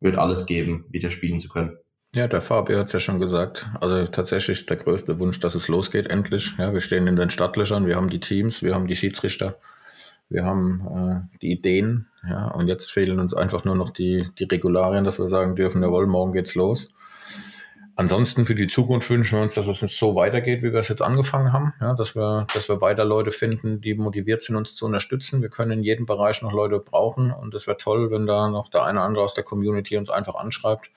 wird alles geben, wieder spielen zu können. Ja, der Fabio hat es ja schon gesagt. Also tatsächlich der größte Wunsch, dass es losgeht endlich. Ja, wir stehen in den Stadtlöchern, wir haben die Teams, wir haben die Schiedsrichter, wir haben äh, die Ideen. Ja, und jetzt fehlen uns einfach nur noch die, die Regularien, dass wir sagen dürfen, jawohl, morgen geht's los. Ansonsten für die Zukunft wünschen wir uns, dass es so weitergeht, wie wir es jetzt angefangen haben. Ja, dass wir, dass wir weiter Leute finden, die motiviert sind, uns zu unterstützen. Wir können in jedem Bereich noch Leute brauchen und es wäre toll, wenn da noch der eine oder andere aus der Community uns einfach anschreibt.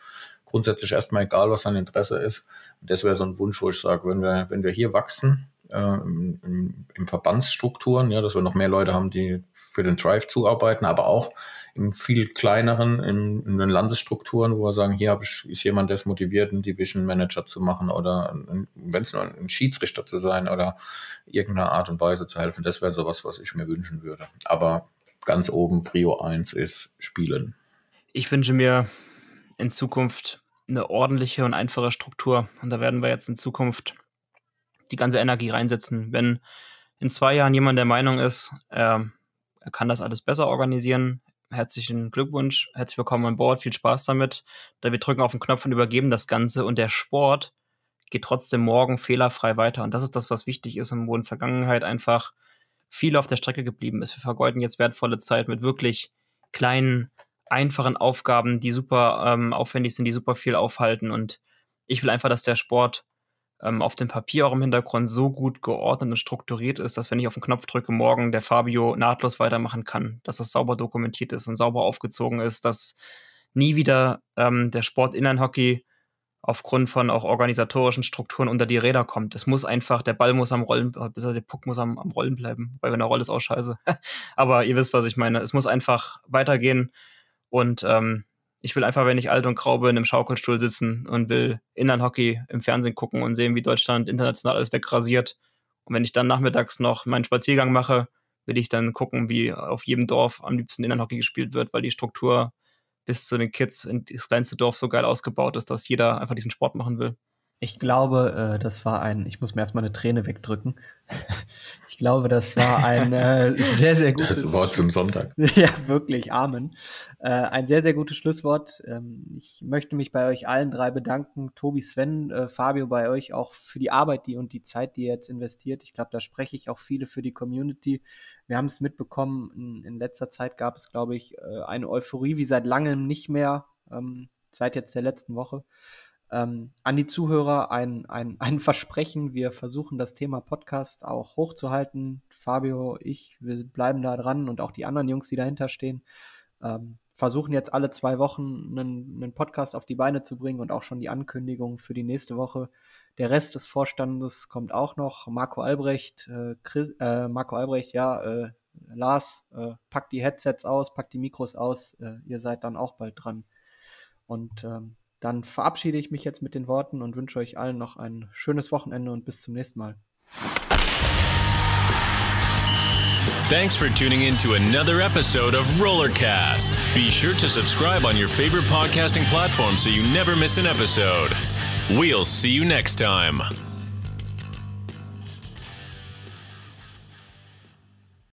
Grundsätzlich erstmal egal, was sein Interesse ist. Und das wäre so ein Wunsch, wo ich sage, wenn wir, wenn wir hier wachsen, äh, im, im Verbandsstrukturen, ja, dass wir noch mehr Leute haben, die für den Drive zuarbeiten, aber auch im viel kleineren, in, in den Landesstrukturen, wo wir sagen, hier ich, ist jemand, der ist motiviert, einen Division Manager zu machen oder wenn es nur ein Schiedsrichter zu sein oder irgendeiner Art und Weise zu helfen. Das wäre sowas, was ich mir wünschen würde. Aber ganz oben Prio 1 ist Spielen. Ich wünsche mir in Zukunft eine ordentliche und einfache Struktur. Und da werden wir jetzt in Zukunft die ganze Energie reinsetzen. Wenn in zwei Jahren jemand der Meinung ist, er, er kann das alles besser organisieren, herzlichen Glückwunsch, herzlich willkommen an Bord, viel Spaß damit. Da wir drücken auf den Knopf und übergeben das Ganze und der Sport geht trotzdem morgen fehlerfrei weiter. Und das ist das, was wichtig ist und wo in Vergangenheit einfach viel auf der Strecke geblieben ist. Wir vergeuden jetzt wertvolle Zeit mit wirklich kleinen, einfachen Aufgaben, die super ähm, aufwendig sind, die super viel aufhalten. Und ich will einfach, dass der Sport ähm, auf dem Papier auch im Hintergrund so gut geordnet und strukturiert ist, dass wenn ich auf den Knopf drücke, morgen der Fabio nahtlos weitermachen kann, dass das sauber dokumentiert ist und sauber aufgezogen ist, dass nie wieder ähm, der Sport Inline-Hockey aufgrund von auch organisatorischen Strukturen unter die Räder kommt. Es muss einfach, der Ball muss am Rollen, besser der Puck muss am, am Rollen bleiben, weil wenn er rollt, ist auch scheiße. *laughs* Aber ihr wisst, was ich meine. Es muss einfach weitergehen und ähm, ich will einfach, wenn ich alt und grau bin, im Schaukelstuhl sitzen und will Inlandhockey im Fernsehen gucken und sehen, wie Deutschland international alles wegrasiert. Und wenn ich dann nachmittags noch meinen Spaziergang mache, will ich dann gucken, wie auf jedem Dorf am liebsten Inlandhockey gespielt wird, weil die Struktur bis zu den Kids in das kleinste Dorf so geil ausgebaut ist, dass jeder einfach diesen Sport machen will. Ich glaube, äh, das war ein, ich muss mir erstmal eine Träne wegdrücken. *laughs* ich glaube, das war ein äh, sehr, sehr gutes. Das Wort zum Sonntag. *laughs* ja, wirklich, Amen. Äh, ein sehr, sehr gutes Schlusswort. Ähm, ich möchte mich bei euch allen drei bedanken. Tobi, Sven, äh, Fabio, bei euch auch für die Arbeit die und die Zeit, die ihr jetzt investiert. Ich glaube, da spreche ich auch viele für die Community. Wir haben es mitbekommen, in, in, letzter Zeit gab es, glaube ich, äh, eine Euphorie wie seit langem nicht mehr, ähm, seit jetzt der letzten Woche. Ähm, an die Zuhörer ein, ein, *laughs* ein Versprechen. Wir versuchen das Thema Podcast auch hochzuhalten. Fabio, ich, wir bleiben da dran und auch die anderen Jungs, die dahinter stehen. Ähm, versuchen jetzt alle zwei Wochen einen, einen, Podcast auf die Beine zu bringen und auch schon die Ankündigung für die nächste Woche. Der Rest des Vorstandes kommt auch noch. Marco Albrecht, äh, Chris, äh, Marco Albrecht, ja, äh, Lars, äh, packt die Headsets aus, packt die Mikros aus. Äh, ihr seid dann auch bald dran. Und ähm, dann verabschiede ich mich jetzt mit den Worten und wünsche euch allen noch ein schönes Wochenende und bis zum nächsten Mal. Thanks for tuning in to another episode of Rollercast. Be sure to subscribe on your favorite podcasting platform so you never miss an episode. We'll see you next time.